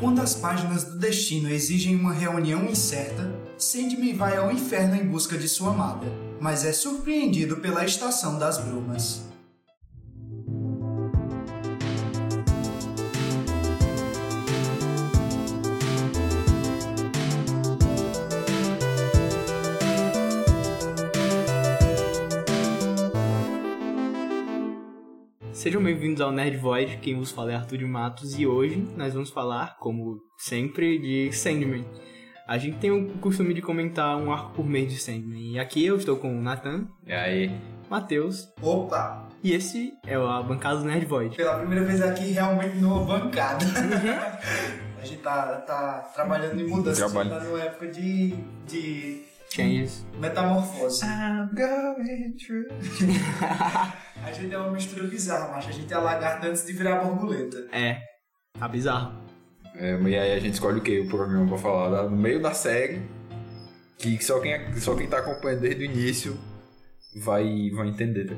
quando as páginas do destino exigem uma reunião incerta, Sandman vai ao inferno em busca de sua amada, mas é surpreendido pela estação das brumas. Sejam bem-vindos ao Nerd Void, quem vos fala é Arthur de Matos e hoje nós vamos falar, como sempre, de Sandman. A gente tem o costume de comentar um arco por mês de Sandman e aqui eu estou com o Nathan, E aí? Matheus Opa! e esse é a bancada do Nerd Void. Pela primeira vez aqui, realmente numa bancada. a gente tá, tá trabalhando em mudança, Trabalho. a gente tá numa época de, de Changes. metamorfose. I'm going through. a gente é uma mistura bizarra, mas a gente é lagarta antes de virar borboleta. É, tá bizarro. É, e aí a gente escolhe o que? O programa pra falar no meio da série. Que só quem, é- só quem tá acompanhando desde o início vai, vai entender. tá?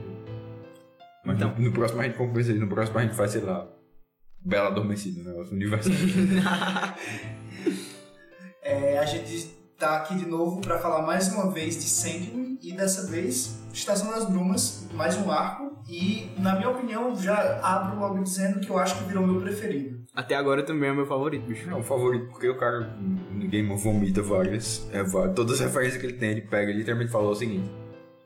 Mas Então. no, no próximo a gente compensa isso. No próximo a gente faz, sei lá, Bela Adormecida, né? O universo. É, a gente tá aqui de novo para falar mais uma vez de Sandman e dessa vez Estação das Brumas, mais um arco. E, na minha opinião, já abro logo dizendo que eu acho que virou meu preferido. Até agora também é o meu favorito, bicho. é o favorito, porque o cara no Game vomita várias. É, todas as referências que ele tem, ele pega e literalmente fala o seguinte.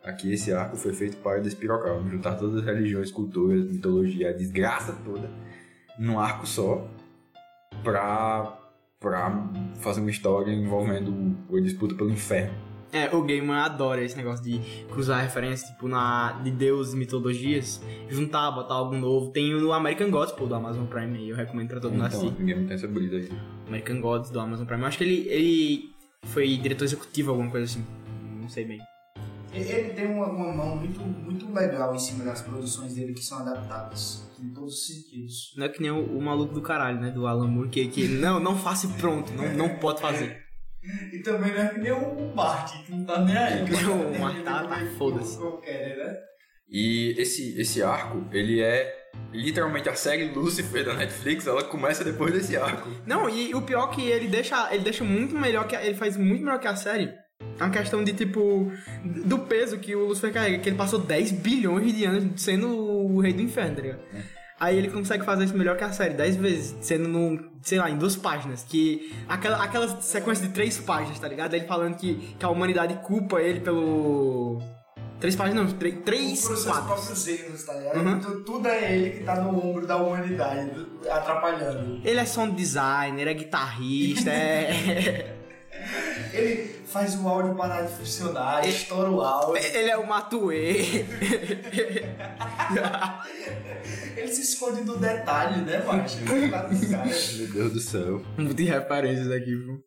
Aqui esse arco foi feito para despirocar, juntar todas as religiões, culturas, mitologia, a desgraça toda num arco só pra, pra fazer uma história envolvendo a disputa pelo inferno. É, o Gaiman adora esse negócio de cruzar referências, tipo, na, de deuses e mitologias, juntar, botar algo novo. Tem o American Gods, pô, do Amazon Prime aí, eu recomendo pra todo mundo Então, assistir. ninguém tem essa brisa aí. American Gods do Amazon Prime. Eu acho que ele, ele foi diretor executivo, alguma coisa assim. Não sei bem. E- Ele tem uma, uma mão muito, muito legal em cima das produções dele que são adaptadas, em todos os sentidos. Não é que nem o, o maluco do caralho, né? Do Alan Moore, que, que não, não faça e pronto, não, não pode fazer. E também não é que nem o Martin, que não tá nem aí. O Martin tá- tá foda-se. Qualquer, né? E esse, esse arco, ele é literalmente a série Lucifer da Netflix, ela começa depois desse arco. Não, e o pior é que ele deixa, ele deixa muito melhor que a- ele faz muito melhor que a série. É uma questão de tipo do peso que o Lucifer carrega, que ele passou 10 bilhões de anos sendo o rei do inferno, tá ligado? Aí ele consegue fazer isso melhor que a série, 10 vezes, sendo num, sei lá, em duas páginas, que aquela, aquela sequência de três páginas, tá ligado? Ele falando que, que a humanidade culpa ele pelo três páginas não, três, três quatro. próprios erros, tá ligado? Uhum. Tu- Tudo é ele que tá no ombro da humanidade, do- atrapalhando. Ele é sound designer, é guitarrista, é Ele faz o áudio parar de funcionar, estoura o áudio. ele é o Matue. Ele se esconde do detalhe, né? Ele caras. Meu Deus do céu. Muitas referências aqui, viu?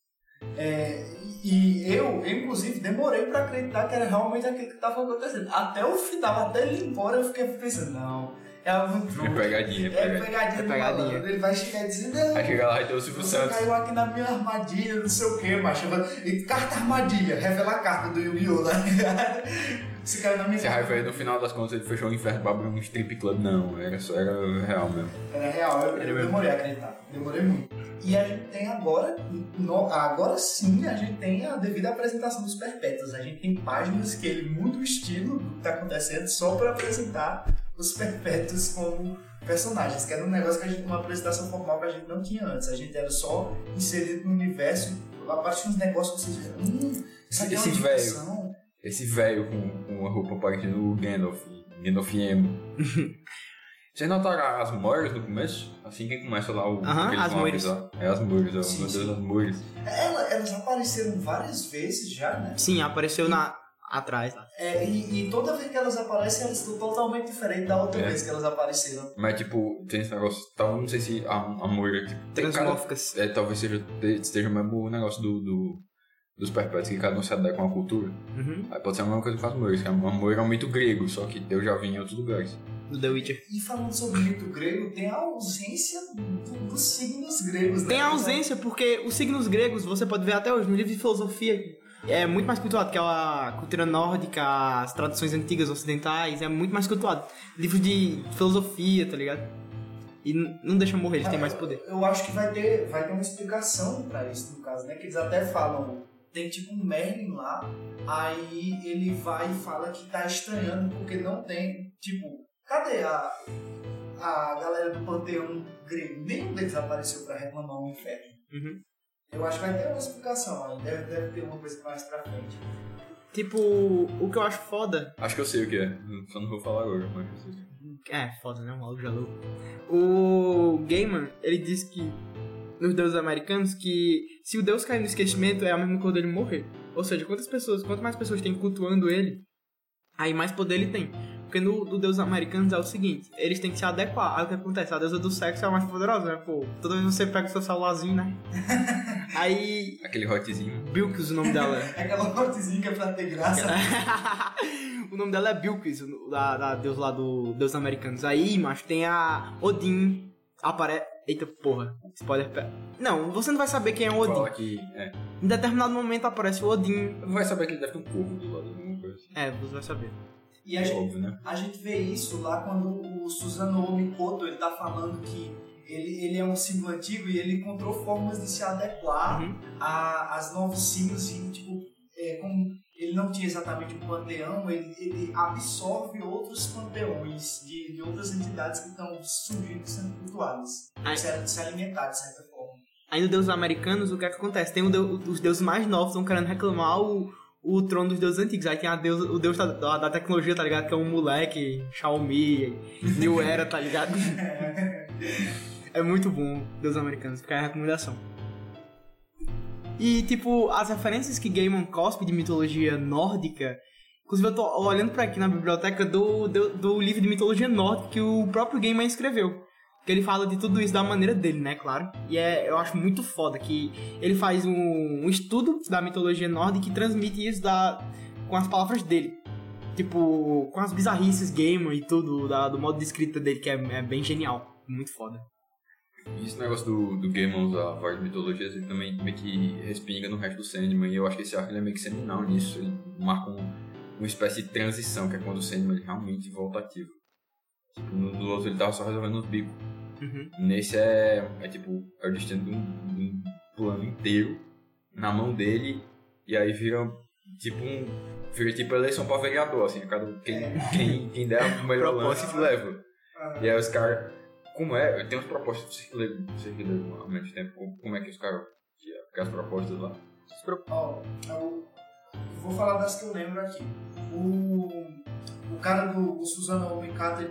É, e eu, eu, inclusive, demorei pra acreditar que era realmente aquilo que tava acontecendo. Até o final, até ele ir embora, eu fiquei pensando, não, é algum É truque. pegadinha, é É pegadinha. É pegadinha. Ele vai chegar e dizer, não, Aí chega lá e tem o Silvio Santos. caiu aqui na minha armadilha, não sei o que, macho. E carta armadilha, revela a carta do Yu-Gi-Oh! tá ligado? Você caiu na minha Esse raiva aí, no final das contas, ele fechou o inferno pra abrir um strip club. Não, era, só, era real mesmo. Era real, eu, eu demorei a acreditar. Demorei muito. E a gente tem agora, no- agora sim, a gente tem a devida apresentação dos perpétuos. A gente tem páginas que ele muda o estilo do que tá acontecendo só pra apresentar os perpétuos como personagens, que era um negócio que a gente, uma apresentação formal que a gente não tinha antes. A gente era só inserido no universo, apareciam uns negócios que vocês hum, isso aqui é uma Esse velho. Esse velho com, com uma roupa parecendo o Gandalf, Gandalf emo. Vocês notaram as Moiras no começo? Assim que começa lá o. Aham, aqueles as Moiras. É as Moiras, ó. Sim, Meu Deus, as Moiras. Ela- elas apareceram várias vezes já, né? Sim, apareceu na atrás lá. É, e, e toda vez que elas aparecem, elas estão totalmente diferentes da outra É. vez que elas apareceram. Mas tipo, tem esse negócio. Tal, não sei se a, a Moira. Tipo, cada, Transmórficas. é, talvez seja, esteja mesmo o negócio do, do- dos perpétuos, que cada um se adequa a uma cultura. Uhum. Aí pode ser a mesma coisa com as Moiras, que a Moira é um mito grego, só que eu já vi em outros lugares. Do The Witcher. E falando sobre o mito grego, tem a ausência do- dos signos gregos. né? Tem a ausência, porque os signos gregos, você pode ver até hoje no livro de filosofia, é muito mais cultuado que a cultura nórdica, as traduções antigas ocidentais, é muito mais cultuado. Livros de filosofia, tá ligado? E não deixa morrer, eles têm mais poder. Eu acho que vai ter, vai ter uma explicação pra isso, no caso, né? Que eles até falam, tem tipo um Merlin lá, aí ele vai e fala que tá estranhando porque não tem, tipo, cadê a, a galera do panteão grego? Nenhum deles apareceu pra reclamar o inferno. Uhum. Eu acho que vai ter uma explicação aí, deve, deve ter uma coisa mais pra frente. Tipo, o que eu acho foda. Acho que eu sei o que é, só não vou falar agora, mas eu sei. É, foda, né? O maluco já louco. O Gaiman, ele diz que. Nos deuses americanos, que se o deus cair no esquecimento é a mesma coisa dele morrer. Ou seja, quantas pessoas, quanto mais pessoas tem cultuando ele, aí mais poder ele tem. Porque no do deus americanos é o seguinte, eles têm que se adequar. Aí o que acontece? A deusa do sexo é a mais poderosa, né? Pô, toda vez você pega o seu celularzinho, né? Aí. Aquele hotzinho. Bilkis o nome dela. É aquela mortezinha que é pra ter graça. o nome dela é Bilkis, da, da deus lá do Deus Americanos. Aí, macho, tem a Odin. Apare... Eita porra, spoiler. Não, você não vai saber quem é o Fala Odin. que. É. Em determinado momento aparece o Odin. Vai saber que ele deve ter um corpo do lado, alguma coisa assim. É, você vai saber. E a gente, Óbvio, né? A gente vê isso lá quando o Susanoo Mikoto ele tá falando que ele, ele é um símbolo antigo e ele encontrou formas de se adequar Uhum. a- às novos símbolos e, tipo, é, como ele não tinha exatamente um panteão, ele, ele absorve outros panteões de, de outras entidades que estão surgindo e sendo cultuadas. Se, se alimentar, de certa forma. Aí no Deus Americanos, o que é que acontece? Tem o deu- os deuses mais novos estão querendo reclamar o, o trono dos deuses antigos. Aí tem a deus, o deus da, da, da tecnologia, tá ligado? Que é um moleque, Xiaomi, New Era, tá ligado? É muito bom, Deus Americanos. Fica a recomendação. E, tipo, as referências que Gaiman cospe de mitologia nórdica. Inclusive, eu tô olhando pra aqui na biblioteca do, do, do livro de mitologia nórdica que o próprio Gaiman escreveu. Que ele fala de tudo isso da maneira dele, né, claro. E é, eu acho muito foda que ele faz um, um estudo da mitologia nórdica e transmite isso da, com as palavras dele. Tipo, com as bizarrices Gaiman e tudo, da- do modo de escrita dele, que é, é bem genial. Muito foda. E esse negócio do, do Gaiman usar várias mitologias, ele também meio que respinga no resto do Sandman. E eu acho que esse arco ele é meio que seminal nisso. Ele marca um- uma espécie de transição, que é quando o Sandman ele realmente volta ativo. Tipo, no do outro ele tava só resolvendo os bicos. Uhum. Nesse é, é tipo, é o destino de um, de um plano inteiro na mão dele. E aí vira tipo um. Vira tipo eleição pra vereador, assim. Cada, quem, quem, quem der o melhor lance Propósito. leva. E aí os caras. Como é? Tem umas propostas, vocês que leram, vocês que leram há menos tempo, como- como é que os caras. que as propostas lá? Ó, eu vou falar das que eu lembro aqui. O, o cara do o Suzano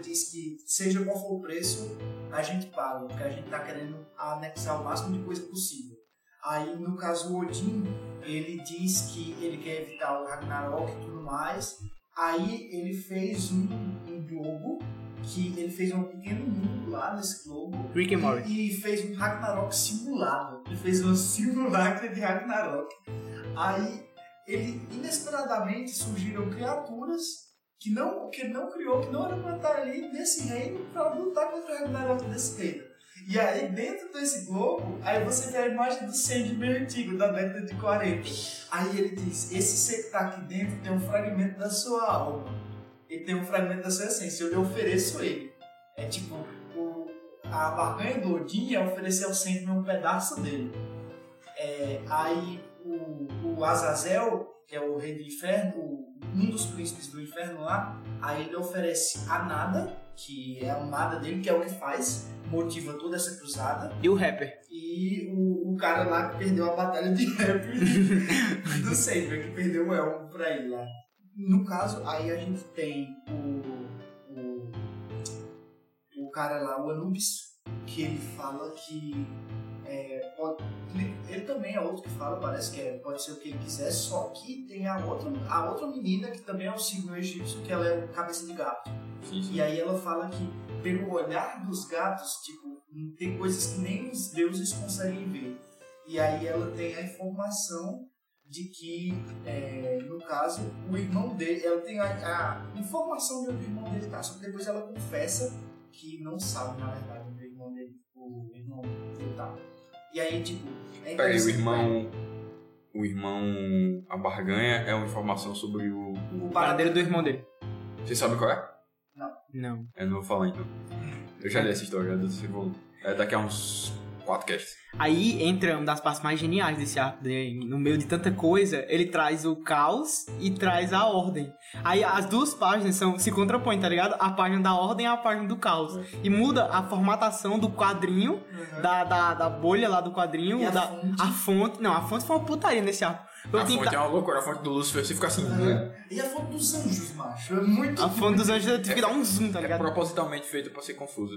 diz que seja qual for o preço, a gente paga, porque a gente tá querendo anexar o máximo de coisa possível. Aí, no caso, o Odin, ele diz que ele quer evitar o Ragnarok e tudo mais. Aí ele fez um, um globo, que ele fez um pequeno mundo lá nesse globo. Rick and Morty. E, e fez um Ragnarok simulado. Ele fez um simulacro de Ragnarok. Aí, ele inesperadamente surgiram criaturas que não, que não criou, que não eram pra estar ali nesse reino pra lutar contra o Ragnarok desse reino. E aí, dentro desse globo, aí você vê a imagem do Sandman antigo, da década de 40. Aí ele diz: Esse ser que tá aqui dentro tem um fragmento da sua alma. Ele tem um fragmento da sua essência. Eu lhe ofereço ele. É tipo, o, a barganha do Odin é oferecer ao Sandman um pedaço dele. É, aí o, o Azazel, que é o rei do inferno, um dos príncipes do inferno lá, aí ele oferece a nada, que é o nada dele, que é o que faz, motiva toda essa cruzada. E o rapper. E o, o cara lá que perdeu a batalha de rap do Saber, que perdeu o elmo pra ele lá. No caso, aí a gente tem o, o, o cara lá, o Anubis, que ele fala que é, pode, ele, também é outro que fala, parece que é, pode ser o que ele quiser, só que tem a outra, a outra menina que também é o signo egípcio, que ela é cabeça de gato. Sim, sim. E aí ela fala que pelo olhar dos gatos, tipo, tem coisas que nem os deuses conseguem ver. E aí ela tem a informação de que, é, no caso, o irmão dele, ela tem a, a informação de onde o irmão dele tá, só que depois ela confessa que não sabe, na verdade, onde o irmão dele, o irmão dele tá. E aí, tipo, é Peraí, o irmão. O irmão. A barganha é uma informação sobre o. o O paradeiro do irmão dele. Você sabe qual é? Não. Eu não vou falar então. Eu já li essa história do terceiro volume. É daqui a uns casts. Aí entra uma das partes mais geniais desse arco. né? No meio de tanta coisa, ele traz o caos e traz a ordem. Aí as duas páginas são, se contrapõem, tá ligado? A página da ordem e a página do caos. E muda a formatação do quadrinho, da, da, da bolha lá do quadrinho. E a da, fonte? a fonte. Não, a fonte foi uma putaria nesse arco. Eu A fonte é uma loucura, a fonte do Lúcifer você fica assim. né? E a foto dos anjos, macho. É muito. A fonte dos anjos eu tive que dar um zoom, tá É ligado? propositalmente feito pra ser confuso.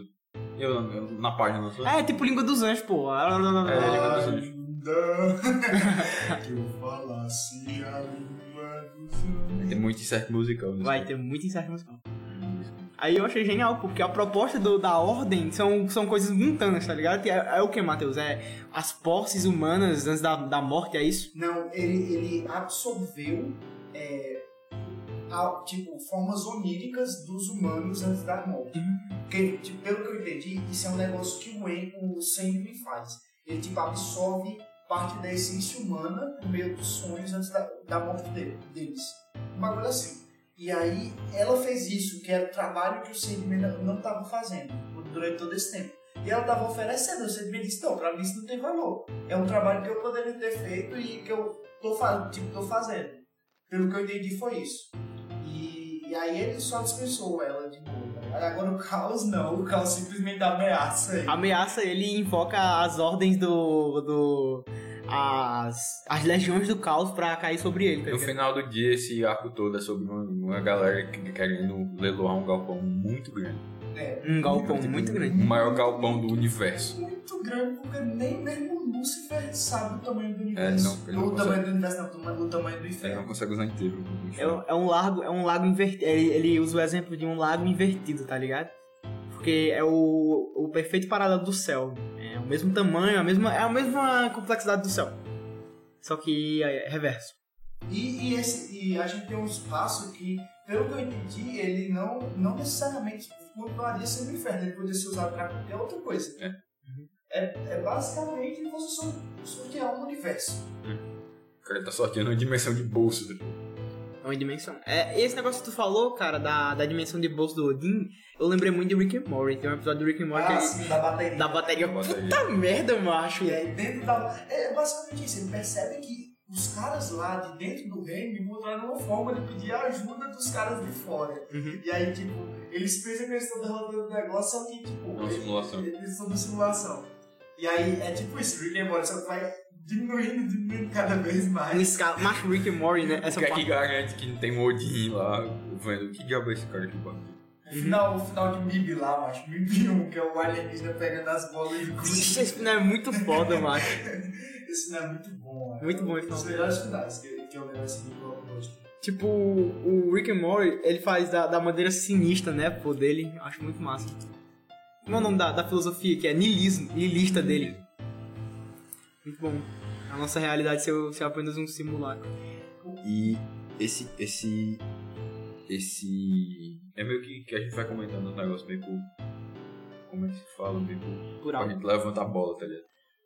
Eu, eu- na página não. É, tipo língua dos anjos, pô. É, língua dos anjos. Que eu falasse a língua dos anjos. Tem muito insert musical. nesse Vai ter muito incerto musical. Aí eu achei genial, porque a proposta do- da ordem são, são coisas mundanas, tá ligado? É, é o que, Matheus? É as posses humanas antes da, da morte, é isso? Não, ele, ele absorveu é, a- tipo, formas oníricas dos humanos antes da morte. Porque, tipo, pelo que eu entendi, isso é um negócio que o, En- o Sandman faz. Ele tipo, absorve parte da essência humana por meio dos sonhos antes da, da morte dele, deles. Um bagulho assim. E aí ela fez isso, que era o trabalho que o Sandman não estava fazendo durante todo esse tempo. E ela estava oferecendo, o Sandman disse, não, pra mim isso não tem valor. É um trabalho que eu poderia ter feito e que eu tô, tipo, tô fazendo. Pelo que eu entendi foi isso. E, aí ele só dispensou ela de novo. Agora o Caos não, o Caos simplesmente ameaça ele. Ameaça ele e invoca as ordens do. do as, as legiões do caos pra cair sobre ele, tá No final do dia, esse arco todo é sobre uma, uma galera que- querendo leiloar um galpão muito grande. É, Um galpão muito O grande. maior galpão do universo. muito grande, porque nem mesmo o Lúcifer sabe o tamanho do É, universo. não, ele não o tamanho consegue. do universo, não, o tamanho- o do Ele não inferno. consegue usar inteiro. É, um- é um lago, é um lago invertido. Ele, ele usa o exemplo de um lago invertido, tá ligado? Porque é o, o perfeito paralelo do céu. É o mesmo tamanho, a mesma, é a mesma complexidade do céu. Só que é reverso. E, e, esse, e a gente tem um espaço que, pelo que eu entendi, ele não, não necessariamente continuaria sendo inferno, ele poderia ser usado pra qualquer outra coisa. É. É, é basicamente você só sortear um universo. O cara tá sorteando uma dimensão de bolso. É uma dimensão. É, esse negócio que tu falou, cara, da, da dimensão de bolso do Odin, eu lembrei muito de Rick and Morty. Tem um episódio do Rick and Morty que Ah, ele- sim, da bateria. da bateria. Da bateria. Puta merda, macho. E aí dentro da. É basicamente isso, ele percebe que os caras lá de dentro do reino encontraram uma forma de pedir a ajuda dos caras de fora. Uhum. E aí, tipo, eles pensam que eles estão derrotando o negócio, só que, tipo, É eles- simulação. Eles estão na simulação. E aí é tipo isso, Rick and Morty só que vai diminuindo, diminuindo cada vez Um mais. escala, macho Rick and Morty, né? O Essa que é que parte. garante que não tem um Odin lá vendo? Que diabo é esse cara aqui, pô? O final, o final de Mib lá, macho, Mib 1, que é o alienígena pegando as bolas de Ixi, gude. esse final é muito foda, macho. Esse final é muito bom, mano. Muito bom esse Um dos final. melhores finais que, que eu lembro assim do Noite. Tipo, o Rick and Morty, ele faz da, da maneira sinistra, né, pô, dele. Acho muito massa. Como é o nome da, da filosofia, que é niilismo, niilista dele. Muito bom. A nossa realidade ser, ser apenas um simulacro. E esse. esse. esse. É meio que, que a gente vai comentando um negócio meio por. Como é que se fala? Meio por. Por A gente levanta a bola, tá ligado?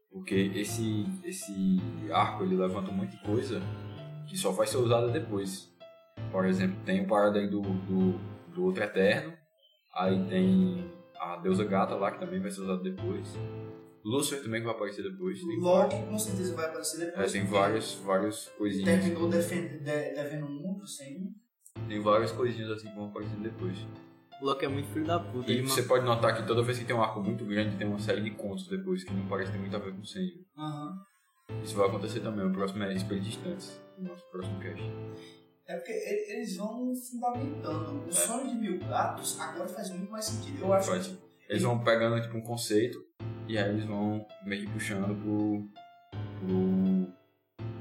Porque esse. esse arco ele levanta um monte de coisa que só vai ser usada depois. Por exemplo, tem o paradigma do, do, do outro eterno. Aí tem a deusa gata lá que também vai ser usada depois. Lúcifer também que vai aparecer depois. Tem, Loki com certeza vai aparecer é, depois. tem várias, várias coisinhas. terminou defend, de, devendo um mundo sem. Tem várias coisinhas assim que vão aparecer depois. O Loki é muito filho da puta. E você pode notar que toda vez que tem um arco muito grande, tem uma série de contos depois que não parece ter muito a ver com o Senhor. Aham. Isso vai acontecer também. O próximo é Espelho Distantes, o nosso próximo cast. É porque eles vão fundamentando. O É. sonho de mil gatos agora faz muito mais sentido. Eu acho Faz. que Eles vão pegando tipo um conceito e aí eles vão meio que puxando pro. pro.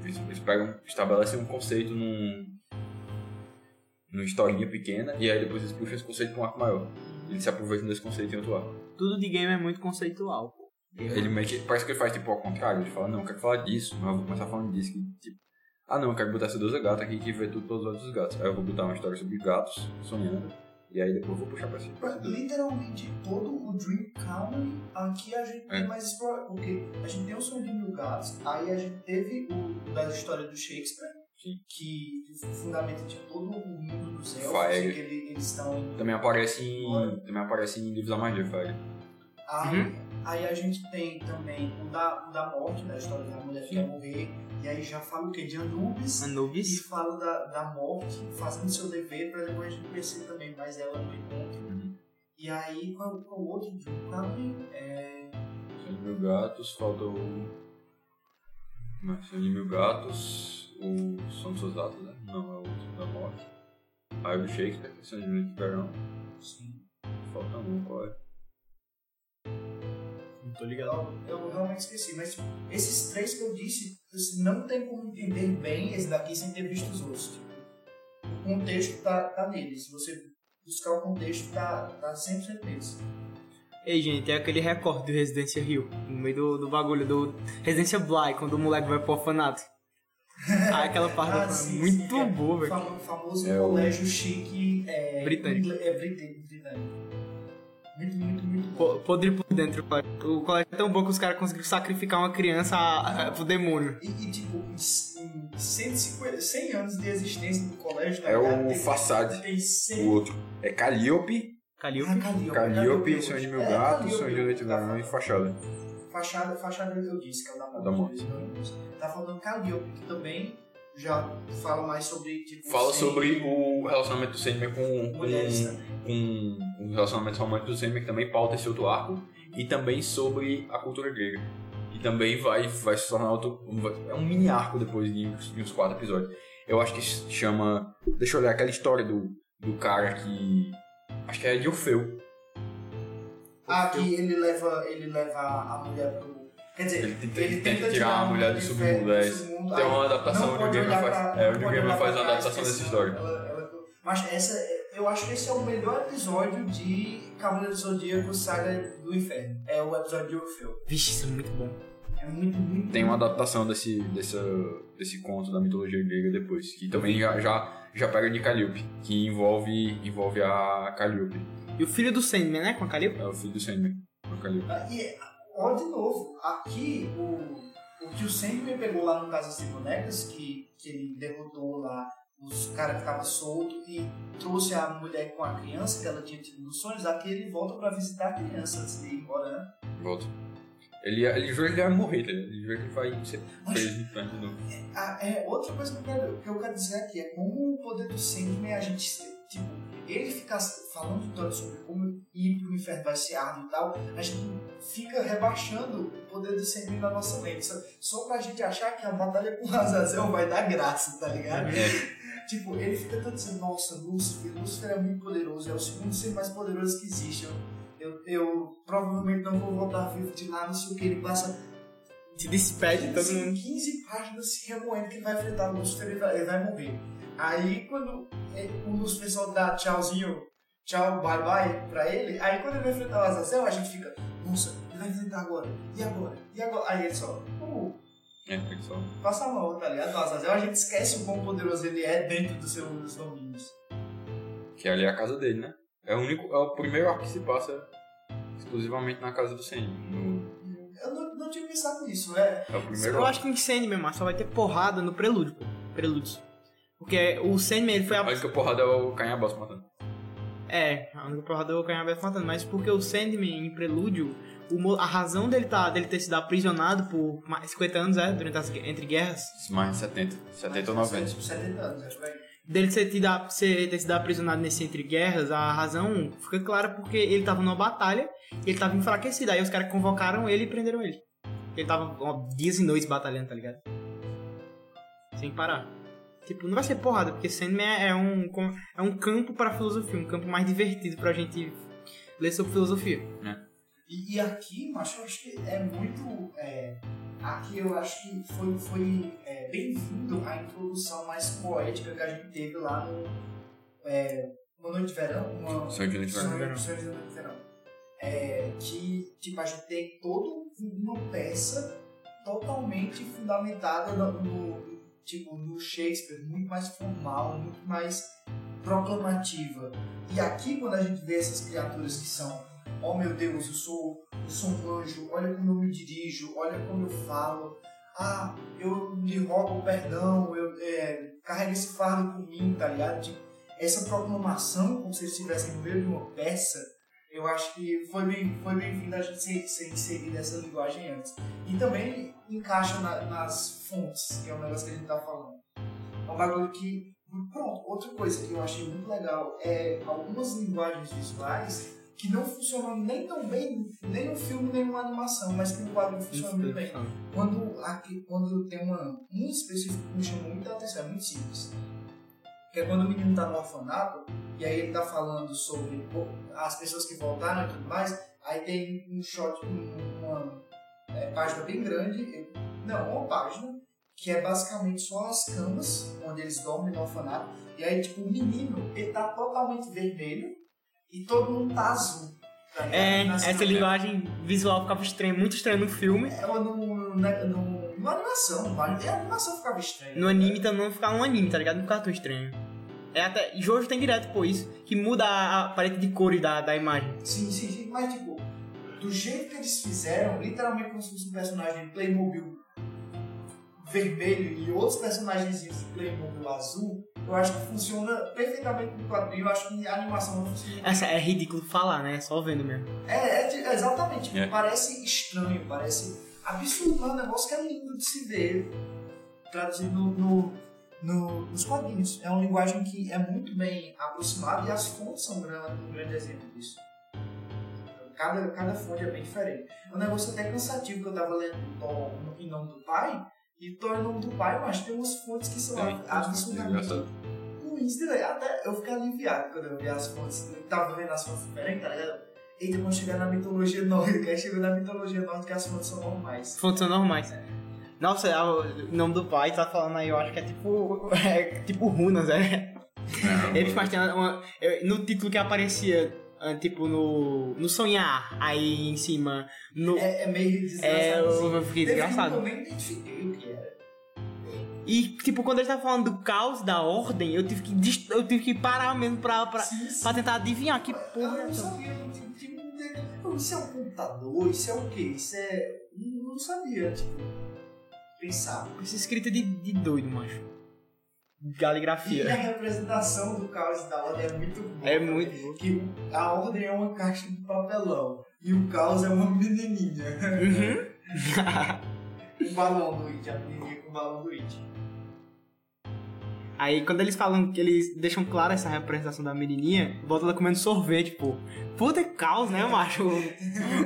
Eles, eles pegam, estabelecem um conceito num. numa historinha pequena e aí depois eles puxam esse conceito pra um arco maior. Eles se aproveitam desse conceito em outro arco. Tudo de game é muito conceitual, pô. Ele meio que. Parece que ele faz tipo ao contrário. Ele fala, não, eu quero falar disso, mas eu vou começar falando disso. Que, tipo, ah não, eu quero botar essa deusa gata aqui que vê tudo pelos olhos dos gatos. Aí eu vou botar uma história sobre gatos sonhando. E aí depois eu vou puxar pra cima. literalmente todo o Dream Canon aqui a gente É. tem mais explorado. Porque a gente tem o sonho de mil gatos, aí a gente teve o da história do Shakespeare, Sim. que fundamenta tipo, todo o mundo dos elfos, que ele- eles estão Também aparece em. Também aparece em livros da magia, Fire. Aí, Uhum. Aí a gente tem também o da, o da morte, da história da mulher que ia morrer. E aí já fala o que? De Anubis. E Anubis. fala da, da morte, fazendo seu dever, pra depois a gente conhecer também mais ela no encontro. Uhum. E aí, qual, qual o outro de Cabe? É. Cem mil gatos, falta o. Não, Cem mil gatos, o Som dos Soldados, né? Não, é o outro da morte. Aí o Shakespeare, que são de Noite de Verão. Sim. Falta um, qual é? Tô ligado. Eu, eu realmente esqueci, mas tipo, esses três que eu disse, você não tem como entender bem esse daqui sem ter visto os outros. Tipo, o contexto tá, tá neles. Se você buscar o contexto, tá, tá 100% neles. Ei, gente, é aquele recorde do Residência Rio. No meio do, do bagulho do Residência Bly, quando o moleque vai pro orfanato. Ah, aquela parte Ah, é sim, muito sim, é. boa, O velho. famo- famoso É o- colégio chique é, Britânico. É britânico. Podre por dentro, o colégio. O colégio é tão bom que os caras conseguiram sacrificar uma criança a- a- pro demônio. E, e, tipo, em c- em 150, 100 anos de existência do colégio, É o Tem- Façade. Tem 100 O outro é Calliope, Calil. Ah, Calliope. Calliope, Sonho de Mil É, Gatos, Calliope, Sonho de de tá Verão e. Fachada. Fachada, fachada eu disse, que é o da morte. Da morte. Tá falando Calliope, que também já fala mais sobre, tipo... Fala sobre o relacionamento do Sandman com, Mulheres com, com o relacionamento romântico do Sandman, que também pauta esse outro arco, e também sobre a cultura grega. E também vai, vai se tornar outro. É um mini arco depois de uns, de uns quatro episódios. Eu acho que se chama. Deixa eu olhar aquela história do, do cara que. Acho que é de Orfeu. Ah, que ele leva, ele leva a mulher pro... Quer dizer, Ele tenta, ele tenta tirar a mulher do submundo. do É, submundo, tem uma adaptação, não o New Gamer faz. pra- É, o New Gamer faz uma adaptação dessa história. Mas essa, é- eu acho que esse é o melhor episódio de Cavaleiro do Zodíaco Saga do Inferno. É o episódio de Orfeu. Vixe, isso é muito bom. É muito, muito Tem uma adaptação desse, dessa, desse conto da mitologia grega depois, que também já, já, já pega de Calliope, que envolve, envolve a Calliope. E o filho do Sandman, né? Com a Calil? É o filho do Sandman, a Calliope. Ah, E, ó, de novo, aqui o, o que o Sandman pegou lá no Casa das Bonecas, que, que ele derrotou lá os caras que estavam soltos e trouxe a mulher com a criança que ela tinha tido nos sonhos, aqui ele volta pra visitar a criança antes de ir embora, né? Volta. Ele, ele jura que ele vai morrer, ligado? ele jura que ele vai ser preso de novo. Ah, é, outra coisa que eu, quero, que eu quero dizer aqui é como o poder do Sandman, a gente, tipo, ele ficar falando tanto sobre como ir pro inferno vai ser árduo e tal, a gente fica rebaixando o poder do Sandman na nossa mente, só, só pra gente achar que a batalha com o Azazel vai dar graça, tá ligado? Tipo, ele fica tanto dizendo, nossa, Lúcifer, Lúcifer é muito poderoso, é o segundo ser mais poderoso que existe, eu, eu, eu provavelmente não vou voltar vivo de lá, não sei o que, ele passa Se despede todo 15, mundo. 15 páginas se remoendo que ele vai enfrentar o Lúcifer e vai, ele vai morrer. Aí quando eh, o Lúcifer só dá tchauzinho, tchau, bye bye pra ele, aí quando ele vai enfrentar o Azazel, a gente fica, nossa, ele vai enfrentar agora, e agora? E agora? Aí ele só, uh, É, ele só. passa a mão, tá ligado? No Azazel a gente esquece o quão poderoso ele é dentro dos seus dos domínios. Que ali é a casa dele, né? É o, único, é o primeiro arco que se passa exclusivamente na casa do Sandman. No, Eu não, não tinha pensado nisso, é. é o primeiro Eu arco. acho que em Sandman, mas só vai ter porrada no prelúdio, pô. Prelúdios. Porque o Sandman, ele foi A a... única porrada é o Canhaboss matando. É, a única porrada é o Canhão aberto matando. Mas porque o Sandman, em prelúdio, o a razão dele, tá, dele ter sido aprisionado por mais 50 anos, é, durante as, entre guerras, Mais de 70. 70 ou 90. 70 anos, é por aí. dele ser, tido, a- ser, ter sido aprisionado nesse entre guerras, a razão fica clara porque ele tava numa batalha e ele tava enfraquecido. Aí os caras convocaram ele e prenderam ele. Ele tava ó, dias e noites batalhando, tá ligado? Sem parar. Tipo, não vai ser porrada, porque Sandman é um, com- é um campo para filosofia, um campo mais divertido pra gente ler sobre filosofia. E, e aqui, macho, eu acho que é muito. é, aqui eu acho que foi, foi é, bem-vindo a introdução mais poética que a gente teve lá no. É, uma noite de verão. Uma, Sonho de Noite de Verão. Sonho de Noite de Verão. É, que, tipo, a gente tem toda uma peça totalmente fundamentada no, no- tipo, no Shakespeare, muito mais formal, muito mais proclamativa. E aqui, quando a gente vê essas criaturas que são, oh meu Deus, eu sou, eu sou um anjo, olha como eu me dirijo, olha como eu falo, ah, eu lhe rogo perdão, eu, é, carrega esse fardo por mim, tá ligado? De, essa proclamação, como se eles estivessem no meio de uma peça, eu acho que foi bem, foi bem-vindo a gente ser, ser inserido essa linguagem antes. E também encaixa na- nas fontes, que é um negócio que a gente tá falando. É um bagulho que. Pronto, outra coisa que eu achei muito legal é algumas linguagens visuais que não funcionam nem tão bem, nem no filme, nem numa animação, mas que no quadro funciona muito bem. Quando, aqui, quando tem uma, um específico que me chamou muita atenção, é muito simples. Que é quando o menino tá no orfanato, e aí ele tá falando sobre as pessoas que voltaram e tudo mais, aí tem um shot, um- uma é, página bem grande, não, uma página, que é basicamente só as camas onde eles dormem no orfanato, e aí tipo o menino, ele tá totalmente vermelho, e todo mundo tá azul. tá? É, essa linguagem visual ficava estranha, muito estranha no filme. Ela no, no, na- no, numa animação, mas a animação ficava estranha. No anime também não ficava um anime, tá ligado? Não ficava tão estranho. É até. Jojo tem direto por isso, que muda a, a paleta de cores da, da imagem. Sim, sim, sim, mas tipo, do jeito que eles fizeram, literalmente como se fosse um personagem de Playmobil vermelho e outros personagens de Playmobil azul, eu acho que funciona perfeitamente no quadrinho, eu acho que a animação não funciona. Essa é ridículo falar, né? Só vendo mesmo. É, é exatamente, tipo, É. parece estranho, parece absurdo, é um negócio que é lindo de se ver traduzido no, no- no- nos quadrinhos. É uma linguagem que é muito bem aproximada e as fontes são um grande, um grande exemplo disso. Cada, cada fonte é bem diferente. É um negócio até cansativo que eu tava lendo Thor em nome do pai, e Thor em nome do pai, mas tem umas fontes que são É, absolutamente ruins. Até eu fiquei aliviado quando eu vi as fontes. Eu tava vendo as fontes diferentes, tá ligado? Eita, quando chegar na mitologia nórdica, aí chegou na mitologia nórdica as fontes são normais. Fontes são normais. Nossa, é o nome do pai tá falando aí, eu acho que é tipo. É tipo runas, é. Não, Eles fazem uma, no título que aparecia, ah, tipo, no, no sonhar, aí em cima. No, É, é meio desgraçado. É, eu- eu fiquei desgraçado. Eu nem identifiquei o que era. E, tipo, quando ele tava falando do caos, da ordem, eu tive que, eu tive que parar mesmo pra, pra, Sim, sim. pra tentar adivinhar que Eu porra é não sabia, eu. Pô, Isso é um computador? Isso é o quê? Isso é. Não sabia, tipo. Pensar. Essa escrita de, de doido, macho. E a Galigrafia. representação do caos da ordem é muito boa. É muito bom. Que o- a ordem é uma caixa de papelão e o caos é uma menininha. Uhum. um balão do It, a menininha com o balão do It. Aí quando eles falam que eles deixam clara essa representação da menininha, volta ela comendo sorvete, pô. Puta que caos, né, macho?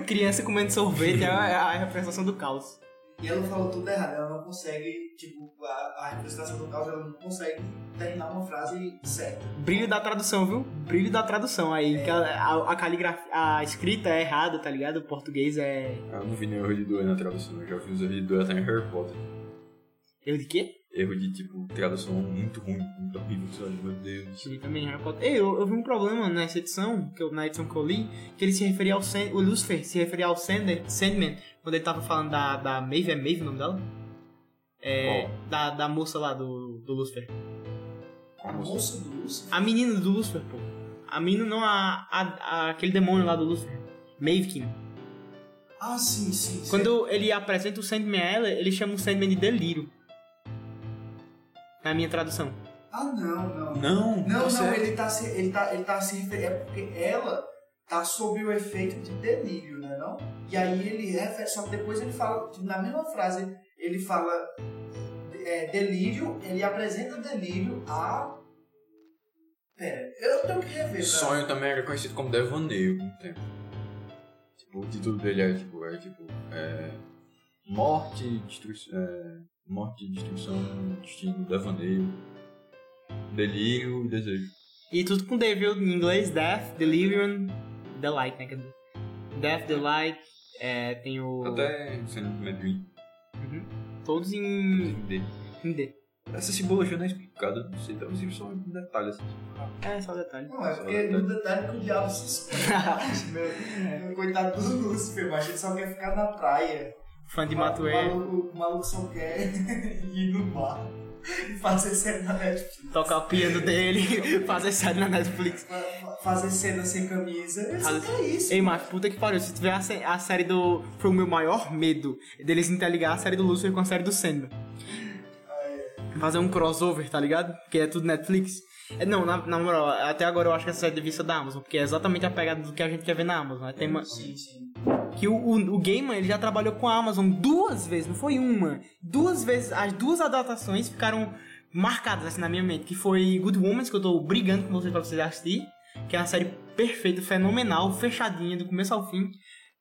Criança comendo sorvete é a, é a representação do caos. E ela falou tudo errado, ela não consegue, tipo, a, a representação do caos, ela não consegue terminar uma frase certa. Brilho da tradução, viu? Brilho da tradução aí. que a, a, a caligrafia, a escrita é errada, tá ligado? O português é. Eu não vi nenhum erro de doer na tradução, eu já vi os erros de doer até em Harry Potter. Erro de quê? Erro de, tipo, tradução muito ruim, muito horrível, você olha, meu Deus. Sim, também Harry Potter. Ei, eu, eu vi um problema nessa edição, que eu, na edição que eu li, que ele se referia ao Sand, o Lucifer se referia ao Sander, Sandman, quando ele tava falando da, da Maeve, é Maeve o nome dela? É, da, da moça lá do, do Lucifer. A moça do Lúcifer. A menina do Lucifer, pô. A menina não, a, a, a- aquele demônio lá do Lucifer. Mavekin. Ah, sim, sim. sim. Quando ele apresenta o Sandman a ela, ele chama o Sandman de delírio. Na minha tradução. Ah, não, não. Não, Não, tá não, ele tá se, ele tá, ele tá se referindo. É porque ela tá sob o efeito de delírio, né? Não? E aí ele refere, só que depois ele fala, na mesma frase, ele fala é, delírio, ele apresenta delírio a. Pera, eu tenho que rever. pra- Sonho também era conhecido como devaneio com o tempo. Tipo, o título dele é tipo, é tipo, é, morte, destruição, é, morte, destruição, destino, devaneio, delírio e desejo. E tudo com devil em inglês, Death, Delirium, Delight, né? quer dizer. Death, Delight, é, tem o... Até sendo Medwin, Todos em, dele. em D. Essa simbologia não é explicada, não sei, talvez seja só um detalhe assim. É, só detalhe. Não, é porque no detalhe que o diabo se esconde. Meu, Coitado do Lúcifer, mas ele só quer ficar na praia. Fã de ma- Matuê. O maluco, o maluco só quer ir no bar e fazer cena na Netflix. Tocar o piano dele, fazer série na Netflix. Fa- fa- Fazer cena sem camisa. Fazer- quer isso. Ei, macho, puta que pariu. Se tiver a, a série do. Foi o meu maior medo deles interligar a série do Lucifer com a série do Sandman. fazer um crossover, tá ligado? Que é tudo Netflix. É, não, na, na moral, até agora eu acho que essa série devia ser da Amazon, porque é exatamente a pegada do que a gente quer ver na Amazon. Né? Tem uma, Sim, sim. Que o, o, o Gaiman ele já trabalhou com a Amazon duas vezes, não foi uma. Duas vezes, as duas adaptações ficaram marcadas assim na minha mente, que foi Good Omens, que eu tô brigando com vocês pra vocês assistir, que é uma série perfeita, fenomenal, fechadinha, do começo ao fim.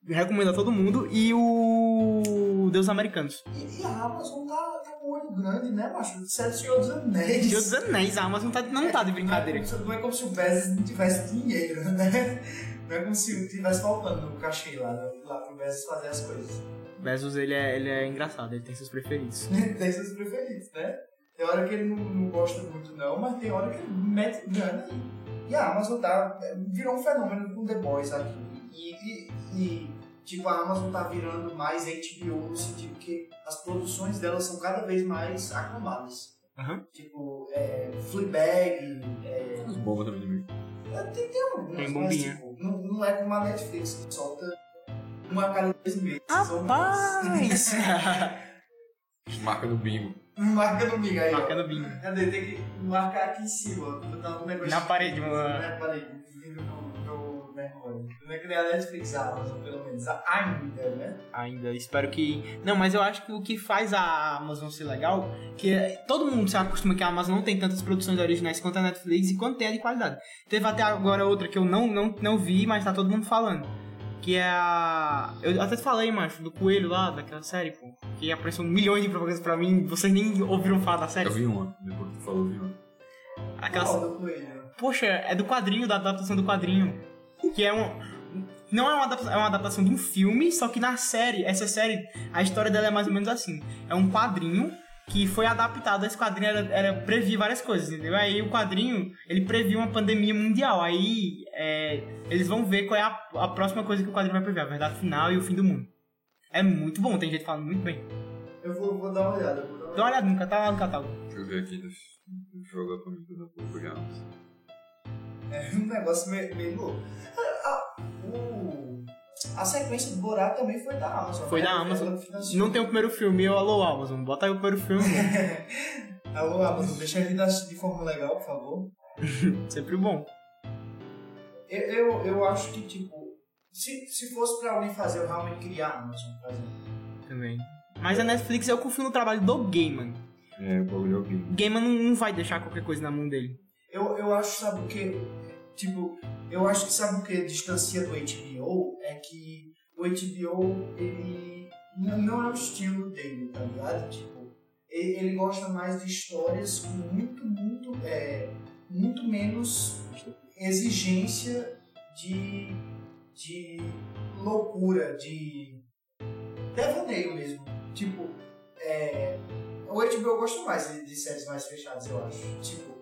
Recomendo a todo mundo. E o Deus Americanos. E, e a Amazon tá, tá com um olho grande, né, macho? Sério, Senhor dos Anéis. Senhor dos Anéis, a Amazon tá, não tá de brincadeira. Não é, como se, não é como se o Bezos não tivesse dinheiro, né? Não é como se tivesse faltando o cachê lá, lá pro Bezos fazer as coisas. Bezos, ele é, ele é engraçado, ele tem seus preferidos. tem seus preferidos, né? Tem hora que ele não, não gosta muito, não, mas tem hora que ele mete grana aí. E a Amazon tá, virou um fenômeno com The Boys aqui. E, e, e, tipo, a Amazon tá virando mais HBO no sentido que as produções delas são cada vez mais aclamadas. Aham. Tipo, é, Fleabag, é, As bombas também do meio. Tem, tem algumas, Tem mas, bombinha. tipo, não, não é como a Netflix que solta uma a cada dois meses. Rapaz! Marca no bingo. Marca no miga aí, ó. Marcando bingo. Cadê? Tem que marcar aqui em cima, botar um negócio Na parede, uma- Na parede, Não é que nem a Netflix, a Amazon, pelo menos. Ainda, né? Ainda, espero que. Não, mas eu acho que o que faz a Amazon ser legal, que é- todo mundo se acostuma que a Amazon não tem tantas produções originais quanto a Netflix e quanto tem a de qualidade. Teve até agora outra que eu não, não, não vi, mas tá todo mundo falando. Que é a. Eu até te falei, macho, do coelho lá, daquela série, pô. Que apareceu milhões de propagandas pra mim, vocês nem ouviram falar da série. Eu vi uma. Depois que tu falou, eu vi uma. Aquela Qual do coelho? Poxa, é do quadrinho, da adaptação do quadrinho. Que é um. Não é uma, adaptação, é uma adaptação de um filme, só que na série, essa série, a história dela é mais ou menos assim. É um quadrinho que foi adaptado. Esse quadrinho era, era previa várias coisas, entendeu? Aí o quadrinho, ele previa uma pandemia mundial. Aí é, eles vão ver qual é a, a próxima coisa que o quadrinho vai prever, a verdade final e o fim do mundo. É muito bom, tem gente falando muito bem. Eu vou, vou dar uma olhada. Vou dar uma Dá uma olhada no catálogo, no catálogo. Deixa eu ver aqui do, do jogo comigo da pouco já. É um negócio meio, meio louco. A, a- o- a sequência do Borat também foi da Amazon. Foi né? da Amazon. Não tem o primeiro filme, eu alô Amazon. Bota aí o primeiro filme. Alô, Amazon, deixa a gente assistir de forma legal, por favor. Sempre bom. Eu, eu, eu acho que, tipo, se, se fosse pra alguém fazer, eu realmente queria a Amazon fazer. Também. Mas a Netflix eu confio no trabalho do Gaiman. É, o bagulho é o. Gaiman não, não vai deixar qualquer coisa na mão dele. Eu, eu acho, sabe o que? Tipo, eu acho que sabe o que distancia do HBO? É que o HBO, ele não é o estilo dele, tá ligado? Tipo, ele, ele gosta mais de histórias com muito, muito, é, muito menos exigência de, de loucura, de devaneio mesmo. Tipo, é, o HBO gosta mais de, de séries mais fechadas, eu acho. Tipo,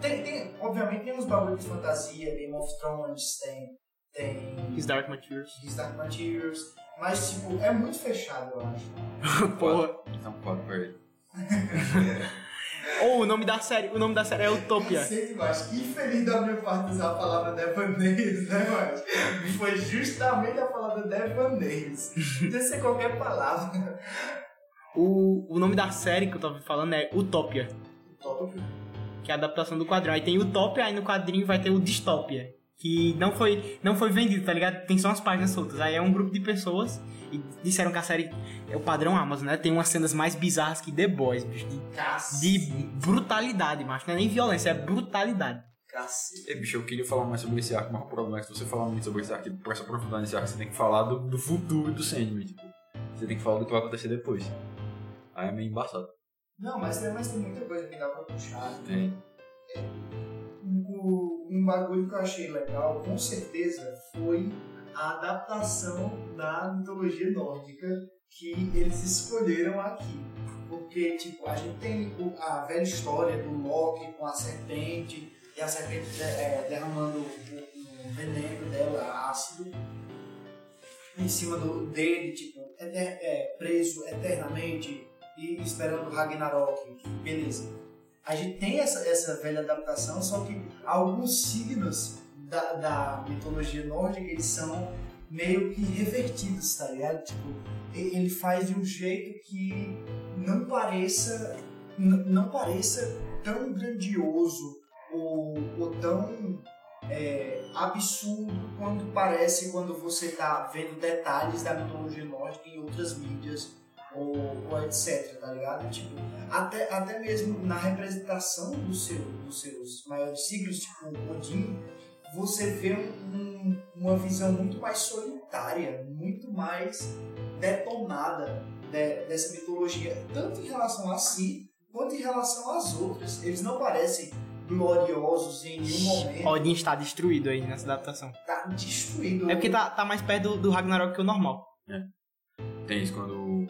tem, tem, obviamente tem uns bagulhos de fantasia, Game of Thrones, tem, tem His Dark Materials. His Dark Materials, mas tipo, é muito fechado, eu acho. Porra. Então, pode pra ele. Ou o nome da série, o nome da série é Utopia. Sei demais, que infeliz da minha parte usar a palavra devaneios, né, mano? Foi justamente a palavra devaneios. Podia ser qualquer palavra. O, o nome da série que eu tava falando é Utopia, Top. Que é a adaptação do quadrinho. Aí tem Utopia, aí no quadrinho vai ter o Dystopia, que não foi, não foi vendido, tá ligado? Tem só umas páginas soltas. Aí é um grupo de pessoas e disseram que a série é o padrão Amazon, né? Tem umas cenas mais bizarras que The Boys, bicho. De, de brutalidade, macho. Não é nem violência, é brutalidade. Cacete. É, bicho, eu queria falar mais sobre esse arco, mas o problema é que se você falar muito sobre esse arco, pra se aprofundar nesse arco, você tem que falar do, do futuro do Sandman, tipo. Você tem que falar do que vai acontecer depois. Aí é meio embaçado. Não, mas tem, mas tem muita coisa que dá pra puxar. Tem. Um, um bagulho que eu achei legal, com certeza, foi a adaptação da mitologia nórdica que eles escolheram aqui. Porque, tipo, a gente tem a velha história do Loki com a serpente, e a serpente de- é, derramando o, o veneno dela, ácido, em cima do, dele, tipo, é, preso eternamente e esperando o Ragnarok, beleza. A gente tem essa, essa velha adaptação, só que alguns signos da, da mitologia nórdica, eles são meio que revertidos, tá ligado? Tipo, ele faz de um jeito que não pareça não pareça tão grandioso ou, ou tão é, absurdo quanto parece quando você tá vendo detalhes da mitologia nórdica em outras mídias ou, ou etc, tá ligado? Tipo, até, até mesmo na representação do seu, dos seus maiores signos, tipo Odin, você vê um- um- uma visão muito mais solitária, muito mais detonada de- dessa mitologia, tanto em relação a si quanto em relação às outras. Eles não parecem gloriosos em nenhum momento. Odin está destruído aí nessa adaptação. Tá destruído. É porque tá, tá mais perto do, do Ragnarok que o normal. Tem isso quando.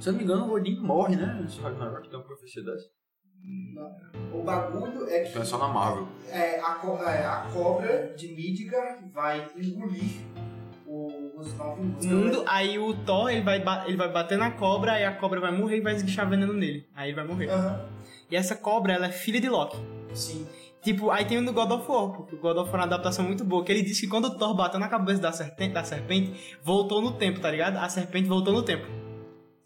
Se eu não me engano, o Odin morre, né? Nesse Ragnarok tem uma profecia dessa. O bagulho é que Isso é só na Marvel. é, a, co- é, a cobra de Midgard vai engolir o- os nove mundos. mundo, aí o Thor ele vai, ele vai bater na cobra, aí a cobra vai morrer e vai esguichar veneno nele. Aí ele vai morrer. Aham, E essa cobra, ela é filha de Loki. sim. Tipo, aí tem o do God of War, porque o God of War é uma adaptação muito boa, que ele diz que quando o Thor bateu na cabeça da serpente, da serpente, voltou no tempo, tá ligado? A serpente voltou no tempo.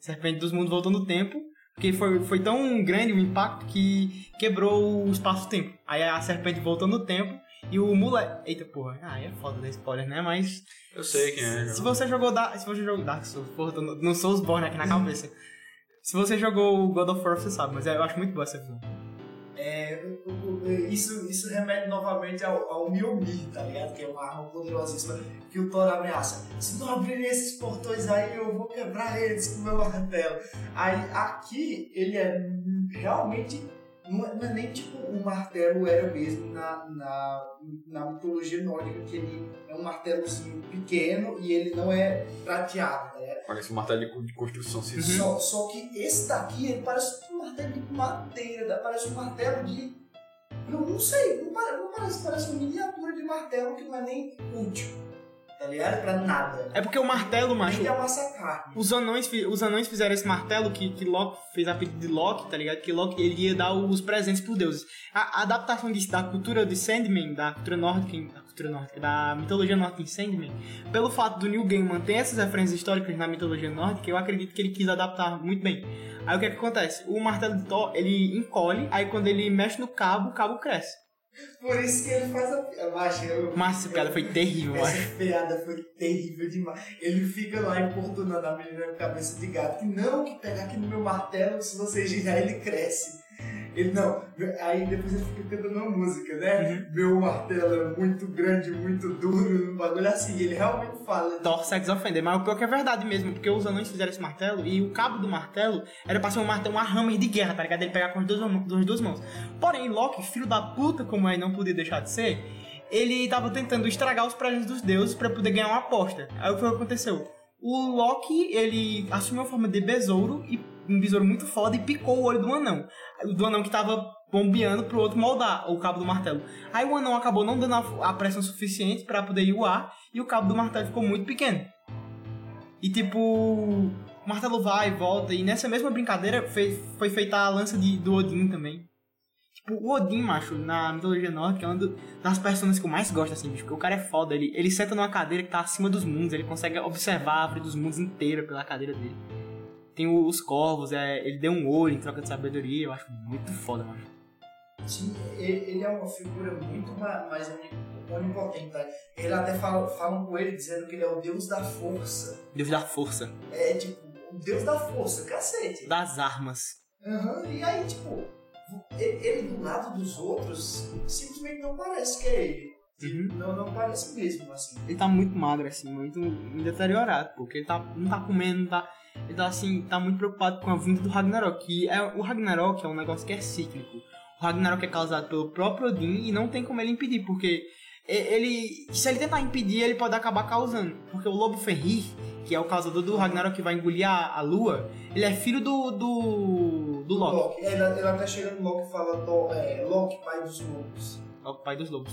Serpente dos mundos voltou no tempo, porque foi, foi tão grande o impacto que quebrou o espaço-tempo. Aí a serpente voltou no tempo e o moleque... Eita porra, ah, aí é foda dar spoiler, né? Mas Eu sei quem é. se você jogou Dark, se você jogou Dark Souls, porra, tô no, no Soulsborne aqui na cabeça. Se você jogou o God of War, você sabe, mas eu acho muito boa essa visão. É, isso, isso remete novamente ao, ao Mjolnir, tá ligado? Que é uma arma poderosíssima que o Thor ameaça. Se não abrirem esses portões aí, eu vou quebrar eles com o meu martelo. Aí aqui ele é realmente. Não é, não é nem tipo um martelo era mesmo na, na, na mitologia nórdica, que ele é um martelozinho pequeno e ele não é prateado, ligado? Parece um martelo de construção civil. Só, só que esse daqui, ele parece um martelo de madeira, parece um martelo de. Não, não sei, não parece, parece, parece uma miniatura de martelo que não é nem útil, tá ligado? Pra nada. É porque o martelo, macho, Nem de amassar carne. Os anões, os anões fizeram esse martelo que, que Loki fez a pedido de Loki, tá ligado? Que Loki ele ia dar os presentes pros deuses. A, a adaptação disso da cultura de Sandman, da cultura nórdica, da cultura nórdica, da mitologia nórdica em Sandman, pelo fato do New Game manter essas referências históricas na mitologia nórdica, eu acredito que ele quis adaptar muito bem. Aí o que é que acontece? O martelo de Thor, ele encolhe, aí quando ele mexe no cabo, o cabo cresce. Por isso que ele faz a piada. Macho, eu- piada foi terrível. Essa piada foi terrível demais. Ele fica lá importunando a menina com cabeça de gato. Que não, que pegar aqui no meu martelo, se você girar, ele cresce. Ele não. Aí depois ele fica cantando uma música, né? Meu martelo é muito grande, muito duro, um bagulho assim. Ele realmente fala. Thor sex ofender, mas o pior que é verdade mesmo, porque os anões fizeram esse martelo e o cabo do martelo era pra ser um martelo, uma hammer de guerra, tá ligado? Ele pegar com as duas, com as duas mãos. Porém, Loki, filho da puta, como é, não podia deixar de ser, ele tava tentando estragar os presentes dos deuses pra poder ganhar uma aposta. Aí o que aconteceu? O Loki, ele assumiu a forma de besouro, e um besouro muito foda, e picou o olho do anão. Do anão que tava bombeando pro outro moldar o cabo do martelo. Aí o anão acabou não dando a, a pressão suficiente pra poder ir o ar, e o cabo do martelo ficou muito pequeno. E tipo, o martelo vai e volta, e nessa mesma brincadeira foi, foi feita a lança de, do Odin também. Tipo, o Odin, macho, na mitologia nórdica, é uma das personas que eu mais gosto, assim, bicho, porque o cara é foda. Ele, ele senta numa cadeira que tá acima dos mundos, ele consegue observar a árvore dos mundos inteira pela cadeira dele. Tem os corvos, é, ele deu um olho em troca de sabedoria, eu acho muito foda, macho. Sim, ele é uma figura muito ma- mais oni- onipotente. tá? Ele até fala, falam com ele dizendo que ele é o deus da força. Deus da força, É tipo, o deus da força, cacete. das armas. Aham, e aí, tipo, ele, ele do lado dos outros simplesmente não parece que é ele. Uhum. Não, não parece mesmo, assim. Ele tá muito magro, assim, muito deteriorado, porque ele tá, não tá comendo, não tá. Ele tá assim, tá muito preocupado com a vinda do Ragnarok. E é, o Ragnarok é um negócio que é cíclico. O Ragnarok é causado pelo próprio Odin e não tem como ele impedir, porque ele. Se ele tentar impedir, ele pode acabar causando. Porque o Lobo Fenrir, que é o causador do Ragnarok que vai engolir a, a lua, ele é filho do. do. do Loki. Loki. Ele, ele até chega no Loki e fala "Lo- é, Loki, pai dos lobos. É o pai dos lobos.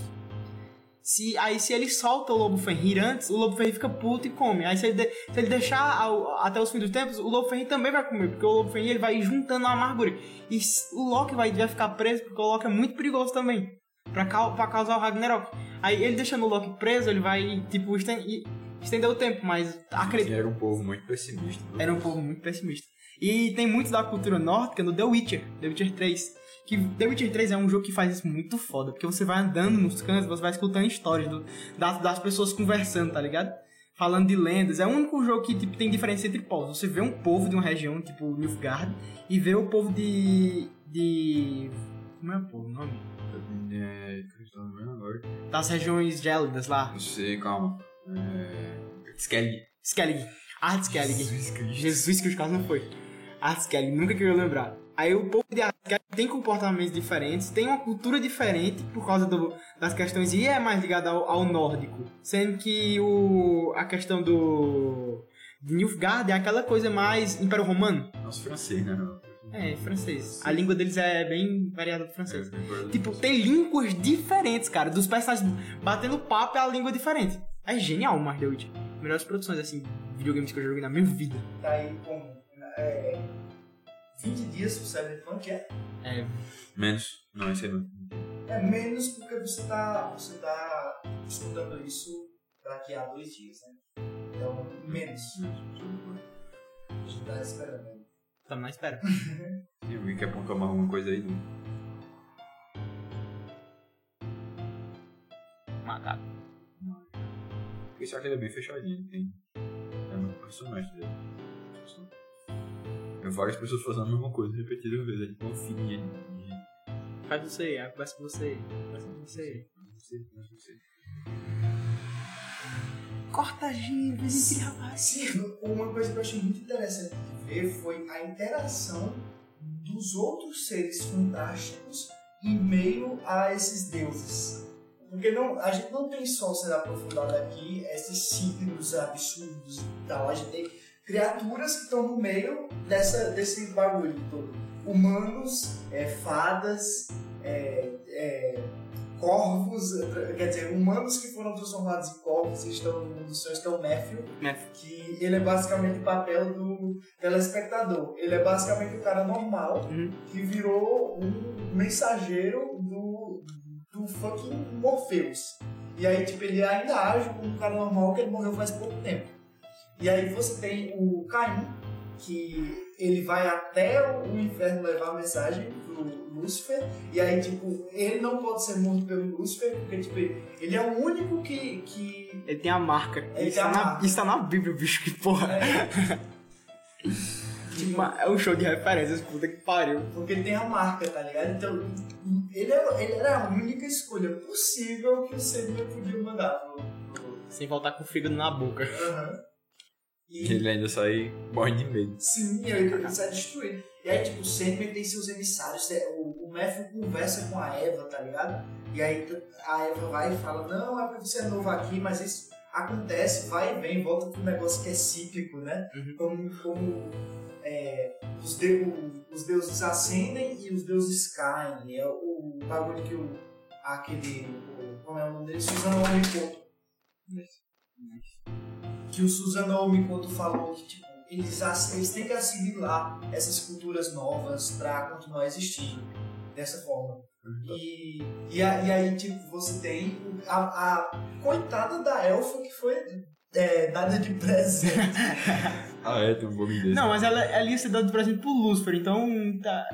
Se, aí se ele solta o lobo Fenrir antes, o lobo Fenrir fica puto e come. Aí se ele, de- se ele deixar ao- até os fins dos tempos, o lobo Fenrir também vai comer, porque o lobo Fenrir ele vai juntando a amargura. E o Loki vai, vai ficar preso, porque o Loki é muito perigoso também. Pra, pra causar o Ragnarok. Aí ele deixando o Loki preso, ele vai, tipo, esten- e- estender o tempo, mas acredito. Era um povo muito pessimista. Era um povo muito pessimista. E tem muito da cultura nórdica no The Witcher, The Witcher 3. Que The Witcher 3 é um jogo que faz isso muito foda, porque você vai andando nos cantos, você vai escutando histórias do- das, das pessoas conversando, tá ligado? Falando de lendas. É o único jogo que tipo, tem diferença entre povos. Você vê um povo de uma região, tipo Nilfgaard, e vê o povo de. de. Como é o povo? o nome? É, agora. Das regiões gélidas lá. Não sei, calma. É... Skellig. Skellig. Art Skellig. Jesus Cristo. Jesus que os caras não foi. Art Skellig, nunca queria lembrar. Aí o povo de Skellig tem comportamentos diferentes, tem uma cultura diferente por causa do- das questões e é mais ligado ao, ao nórdico. Sendo que o, a questão do de Nilfgaard é aquela coisa mais Império Romano. Nossa, francês, né? Não. É, francês. A língua deles é bem variada do francês. É, Tipo, tem línguas diferentes, cara. Dos personagens batendo papo é a língua diferente. É genial o Witcher. Melhores produções, assim, videogames que eu joguei na minha vida. Tá aí com é, 20 dias pro Cyberpunk, é? É, Menos. Não, esse aí não. É menos porque você tá, você tá escutando isso daqui a dois dias, né? Então, menos. A gente tá esperando. né? tamo na espera. E alguém quer apontar mais alguma coisa aí? Não. Macaco. Porque esse arco ele é bem fechadinho. Tem... É muito personagem dele. Várias pessoas fazendo a mesma coisa repetidas vezes. É tipo fininha de gente. Faz você aí, ah, conversa com você aí. Conversa com você aí. Corta giro, vem rapaz. Sim, uma coisa que eu achei muito interessante de ver foi a interação dos outros seres fantásticos em meio a esses deuses. Porque não, a gente não tem só sendo aprofundado aqui esses signos absurdos e tal. A gente tem criaturas que estão no meio dessa, desse bagulho todo. Humanos, é, fadas, é, é, corvos, quer dizer, humanos que foram transformados em corvos e estão no mundo dos sonhos, que é o Néfio Néfio. que ele é basicamente o papel do telespectador. Ele é basicamente o cara normal Uhum. que virou um mensageiro do, do fucking Morpheus. E aí, tipo, ele ainda age como um cara normal que ele morreu faz pouco tempo. E aí você tem o Caim, que ele vai até o inferno levar a mensagem pro Lúcifer, e aí, tipo, ele não pode ser morto pelo Lúcifer, porque, tipo, ele é o único que, que Ele tem a marca. Ele isso, tá na, marca. isso tá na Bíblia, bicho, que porra. é, Uma- É um show de referências, puta que pariu. Porque ele tem a marca, tá ligado? Então, ele era, ele era a única escolha possível que o Sandman podia mandar pro. Sem voltar com o fígado na boca. Aham. E E, ele ainda sai morre de medo. sim, ele sai destruído. E aí, tipo, o Sandman tem seus emissários. é, O, o Matthew conversa com a Eva, tá ligado? E aí a Eva vai e fala: Não, é porque você é novo aqui, mas isso acontece, vai e vem, volta pro negócio que é cíclico, né? Uhum. Como, como é, os, de- o- os deuses ascendem e os deuses caem. É o bagulho que o. aquele. O, como é o nome dele? Suzano Omikoto. Que o Suzano Omikoto falou que tipo, eles, eles têm que assimilar essas culturas novas pra continuar existindo dessa forma. E, e, a- e aí, tipo, você tem a, a coitada da elfa que foi é, dada de presente. Ah, é, tem um desse. Não, mas ela, ela ia ser dada de presente pro Lucifer, então tá,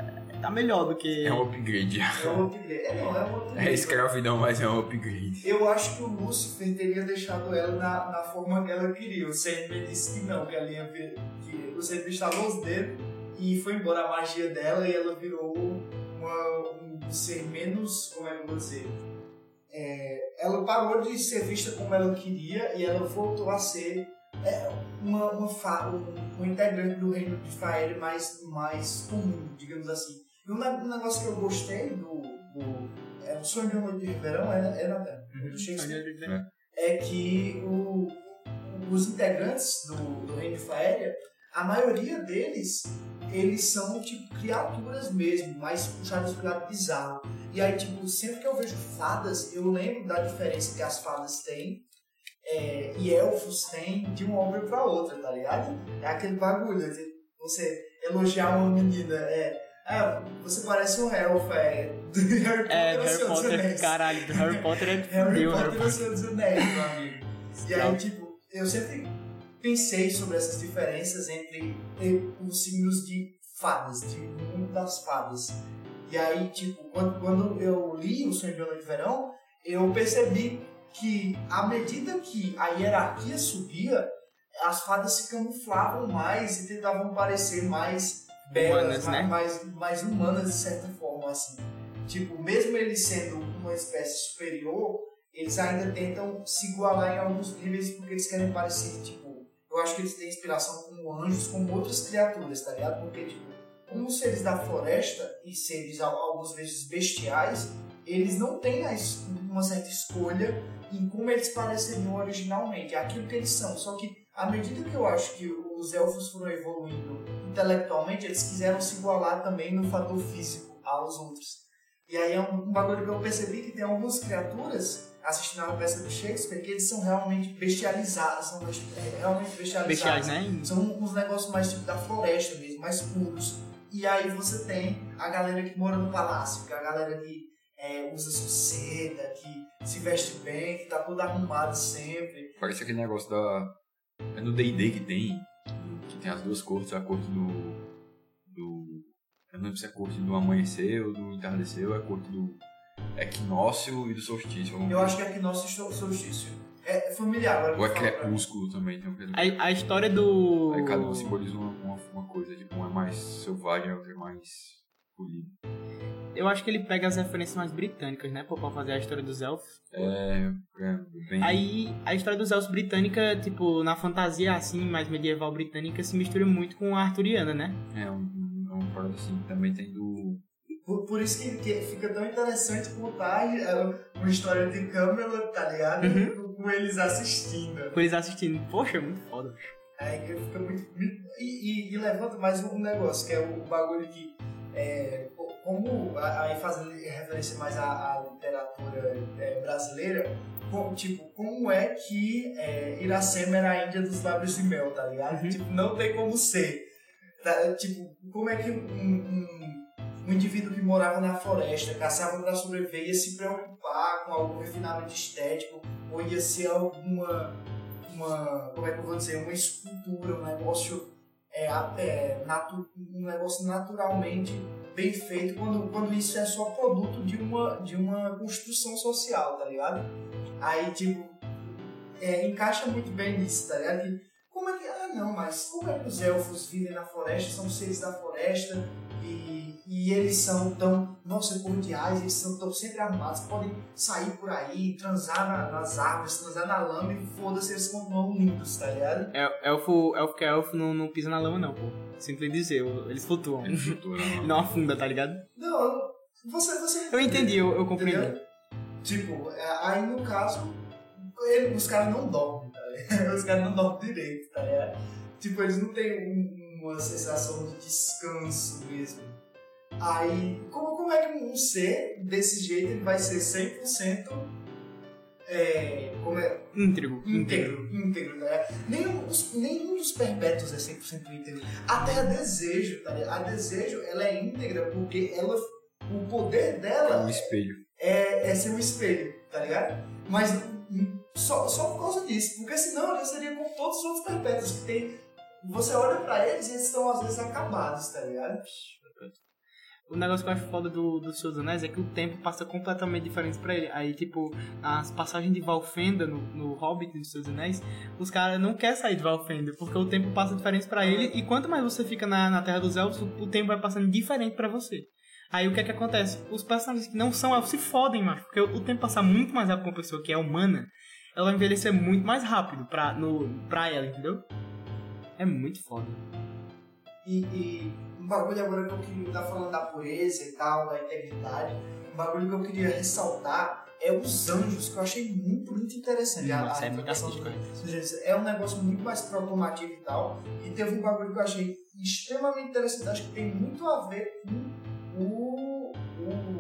tá melhor do que. É um upgrade. É um upgrade. É, não, é um upgrade. É escravidão, mas é um upgrade. Eu acho que o Lúcifer teria deixado ela na, na forma que ela queria. O Sandman disse que não, que ela ia ver. Que o Sandman estalou os dedos e foi embora a magia dela e ela virou uma, um ser menos. Como é que eu vou dizer? É, ela parou de ser vista como ela queria e ela voltou a ser é, uma, uma, fa- um, um integrante do reino de Faere mais, mais comum, digamos assim. E um, ne- um negócio que eu gostei do. do é, o sonho de uma noite de verão é, é na Terra, do Shakespeare é que o- os integrantes do, do Reino de Faéria, a maioria deles, eles são tipo criaturas mesmo, mais puxadas pro lado bizarro. E aí, tipo, sempre que eu vejo fadas, eu lembro da diferença que as fadas têm é, e elfos têm de uma obra pra outra, tá ligado? É aquele bagulho, de você elogiar uma menina, é. Ah, você parece um elfo, é. Do Harry Potter, É, do ou Harry Senhor dos Potter, Anéis. caralho, do Harry Potter é Harry fudeu, Potter Harry o Senhor dos Anéis, meu amigo. E aí, tipo, eu sempre pensei sobre essas diferenças entre os signos de fadas, de mundo das fadas. E aí, tipo, quando, quando eu li O Sonho de Noite de Verão, eu percebi que à medida que a hierarquia subia, as fadas se camuflavam mais e tentavam parecer mais belas, Humanas, né? mais, mais humanas de certa forma, assim. Tipo, mesmo eles sendo uma espécie superior, eles ainda tentam se igualar em alguns níveis porque eles querem parecer, tipo, eu acho que eles têm inspiração como anjos, como outras criaturas, tá ligado? Porque, tipo, como seres da floresta e seres al- algumas vezes bestiais, eles não têm uma certa escolha em como eles pareceriam originalmente, é aquilo que eles são. Só que, à medida que eu acho que os elfos foram evoluindo intelectualmente, eles quiseram se igualar também no fator físico aos outros. E aí é um, um bagulho que eu percebi que tem algumas criaturas, assistindo a peça do Shakespeare, que eles são realmente bestializados, são é, realmente bestializados. Bestiais, né? São uns negócios mais tipo da floresta mesmo, mais puros. E aí você tem a galera que mora no palácio, que é a galera que é, usa sua seda, que se veste bem, que tá tudo arrumado sempre. Parece aquele negócio da. É no DD que tem. Tem as duas cortes, a corte do. do. Eu não lembro se é a corte do amanhecer ou do entardecer, ou é a corte do equinócio e do solstício. Eu acho que aqui nosso sol- solstício é familiar agora. Ou é crepúsculo também, tem um. A, a história do. Aí cada um simboliza uma, uma, uma coisa, tipo, um é mais selvagem, outro é mais polido. Eu acho que ele pega as referências mais britânicas, né? Pra pra fazer a história dos elfos. É, é bem. Aí a história dos elfos britânica, tipo, na fantasia assim, mais medieval britânica, se mistura muito com a arturiana, né? É um, um, uma parada assim. Também tem do. Por, por isso que, que fica tão interessante contar é, uma história de Camelot, tá ligado? Uhum. Com eles assistindo. Com eles assistindo. Poxa, muito foda. Aí que fica muito. E, e- e levanta mais um negócio, que é o bagulho que. É, co- como. Aí fazendo referência mais à, à literatura é, brasileira, como, tipo, como é que é, Iracema era a Índia dos lábios de mel, tá ligado? Uhum. Tipo, não tem como ser. Tá? Tipo, como é que um, um, um indivíduo que morava na floresta, caçava para sobreviver, ia se preocupar com algum refinamento estético, ou ia ser alguma uma, como é que eu vou dizer, uma escultura, um negócio, é, é, natu, um negócio naturalmente bem feito quando, quando isso é só produto de uma, de uma construção social, tá ligado? Aí, tipo, é, encaixa muito bem nisso, tá ligado? Como é que, ah não, mas como é que os elfos vivem na floresta, são seres da floresta e, e eles são tão, nossa, cordiais, eles são tão sempre armados, podem sair por aí, transar na- nas árvores, transar na lama e foda-se, eles continuam lindos, tá ligado? El- Elfo, elfo que é elfo não, não pisa na lama, não, pô. Lhe dizer, eles flutuam. Ele flutua na E não afunda, tá ligado? Não, você, você Eu entendi, eu, eu compreendi. Entendeu? Tipo, é, aí no caso, ele- os caras não dormem, tá ligado? Os caras não dormem direito, tá ligado? Tipo, eles não têm um- uma sensação de descanso mesmo. Aí, como, como é que um ser desse jeito ele vai ser 100% é, como é, Íntegro. íntegro, íntegro, né? Nenhum, dos- nenhum dos perpétuos é 100% íntegro. Até a desejo, tá ligado? A desejo, ela é íntegra porque ela, o poder É dela um espelho. é, é ser um espelho, tá ligado? Mas hum, só, só por causa disso, porque senão ela seria como todos os outros perpétuos que tem. Você olha pra eles e eles estão às vezes acabados, tá ligado? O negócio que eu acho foda do, do Senhor dos Anéis é que o tempo passa completamente diferente pra ele. Aí, tipo, as passagens de Valfenda no, no Hobbit dos Anéis, os caras não querem sair de Valfenda, porque o tempo passa diferente pra ele, e quanto mais você fica na, na Terra dos Elfos, o, o tempo vai passando diferente pra você. Aí o que é que acontece? Os personagens que não são elfos se fodem, mano, porque o, o tempo passa muito mais rápido com uma pessoa que é humana, ela vai envelhecer muito mais rápido pra, no, pra ela, entendeu? É muito foda. E, e um bagulho agora que eu queria estar falando da pureza e tal, da integridade, um bagulho que eu queria ressaltar é os anjos, que eu achei muito, muito interessante. Nossa, a é muito anjos é um negócio muito mais proclamativo e tal. E teve um bagulho que eu achei extremamente interessante, acho que tem muito a ver com o,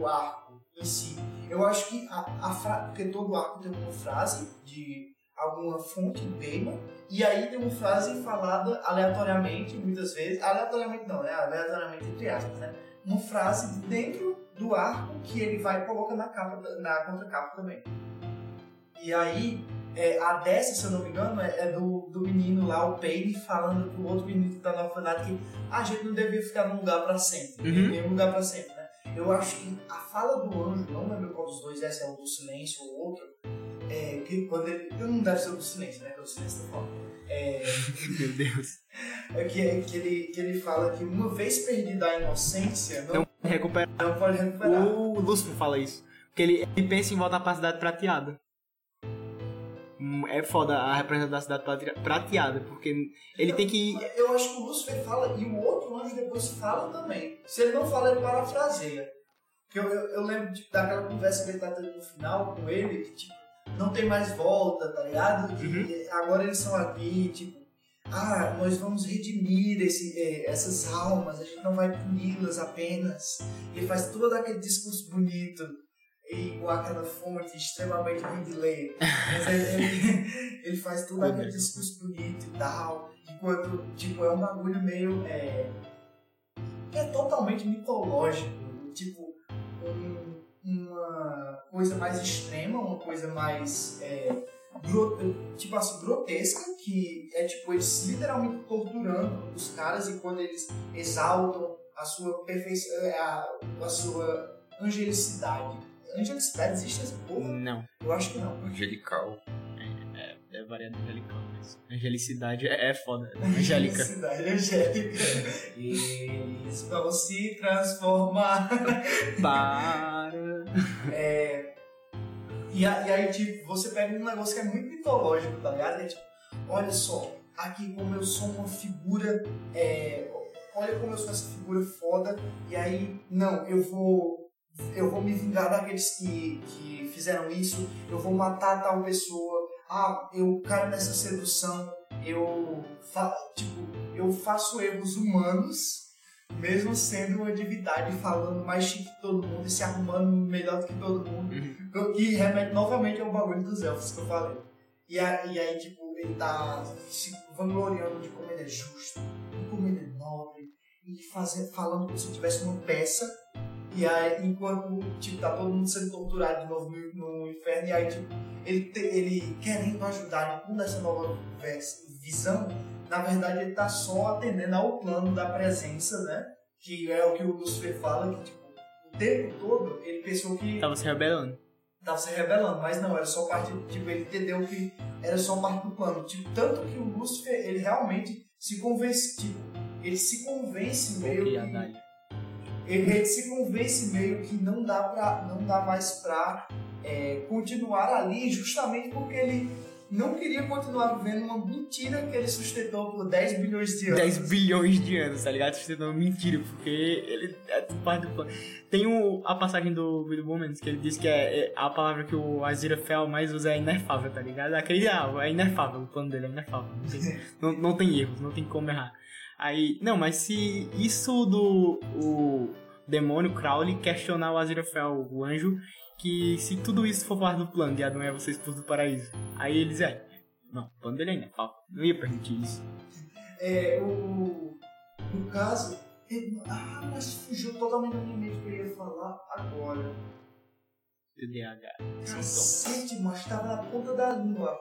o arco em si. Eu acho que a, a fra... porque todo arco tem uma frase de alguma fonte de tema, e aí tem uma frase falada aleatoriamente, muitas vezes, aleatoriamente não, né? Aleatoriamente entre aspas, né? Uma frase dentro do arco que ele vai e coloca na capa, da- na contracapa também. E aí, É, a dessa, se eu não me engano, é, é do, do menino lá, o Payne, falando pro outro menino que tá no orfanato que a gente não devia ficar num lugar pra sempre. Uhum. Nenhum lugar pra sempre, né? Eu acho que a fala do anjo, não lembro qual dos dois é, se é o do silêncio ou outro, é que quando ele. Não deve ser o do silêncio, né? Que é o silêncio tá falando. É, Meu Deus. é que, que, ele, que ele fala que uma vez perdida a inocência, não, Não recupera. não pode recuperar. O Lúcifer fala isso. Porque ele, ele pensa em voltar pra cidade prateada. Hum, É foda a representação da cidade prate- prateada, porque ele tem que. Eu acho que o Lúcifer fala e o outro anjo depois fala também. Se ele não fala, ele parafraseia. Porque eu, eu, eu lembro daquela conversa que ele tá tendo no final com ele, que tipo, não tem mais volta, tá ligado? Uhum. agora eles são aqui, tipo, ah, nós vamos redimir esse, eh, essas almas, a gente não vai puni-las apenas. Ele faz todo aquele discurso bonito e com aquela fonte extremamente ruim de ler. Mas ele, ele, ele faz todo aquele discurso bonito e tal. Enquanto, tipo, é um bagulho meio. É, que é totalmente mitológico. Coisa mais extrema, uma coisa mais. É, tipo assim, grotesca, que é tipo eles literalmente torturando os caras e quando eles exaltam a sua perfeição, a, a sua angelicidade. Angelicidade existe essa porra? Não. Eu acho que não. Angelical. É variado angelical, mas. Angelicidade é, é foda. Angélica. Angelicidade angélica. Eles vão se transformar. Para. É, e, a- e aí, tipo, você pega um negócio que é muito mitológico, tá ligado? É tipo, olha só, aqui como eu sou uma figura. é, olha como eu sou essa figura foda. E aí, não, eu vou. Eu vou me vingar daqueles que, que fizeram isso. Eu vou matar tal pessoa. Ah, eu caio nessa sedução. Eu. Fa, tipo, eu faço erros humanos mesmo sendo uma divindade falando mais chique que todo mundo e se arrumando melhor do que todo mundo. Uhum. Que remete novamente ao bagulho dos elfos que eu falei. E, a- e aí, tipo, ele tá se vangloriando de como ele é justo, de como ele é nobre, e fazer, falando como se tivesse uma peça. E aí, enquanto, tipo, tá todo mundo sendo torturado de novo no, no inferno, e aí, tipo, ele, ele querendo ajudar com essa nova visão, na verdade ele tá só atendendo ao plano da presença, né? Que é o que o Lucifer fala, que, tipo, o tempo todo ele pensou que Tava se rebelando. tava se rebelando, mas não, era só parte, tipo, ele entendeu que era só parte do plano. Tipo, tanto que o Lúcifer, ele realmente se convence, tipo, ele se convence meio que, ele, ele se convence meio que não dá pra, não dá mais pra é, continuar ali, justamente porque ele não queria continuar vivendo uma mentira que ele sustentou por 10 bilhões de anos. 10 bilhões de anos, tá ligado? É uma mentira, porque ele é parte do plano. Tem o, a passagem do Will Moments que ele diz que é, é a palavra que o Aziraphale mais usa é inefável, tá ligado? Aquele ah, é inefável, o plano dele é inefável. Não tem, não, não tem erros, não tem como errar. Aí, não, mas se isso do o demônio Crowley questionar o Aziraphale, o anjo, que se tudo isso for parte do plano de Adão e Eva ser expulso do paraíso, aí eles é, não, o plano dele é inefável, não ia permitir isso. É, o, no caso, ele- ah, mas fugiu totalmente da minha mente que eu ia falar agora. TDAH. Cacete, mas tava na ponta da língua.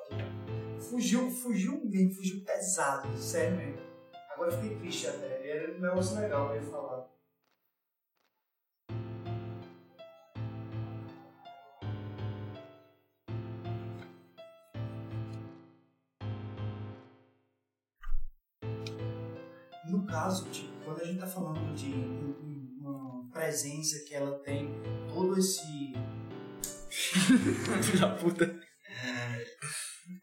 Fugiu, fugiu mesmo, fugiu pesado, sério mesmo. Agora eu fiquei triste até, era um negócio legal eu ia falar. Caso, tipo, quando a gente tá falando de um- um- uma presença que ela tem todo esse da puta.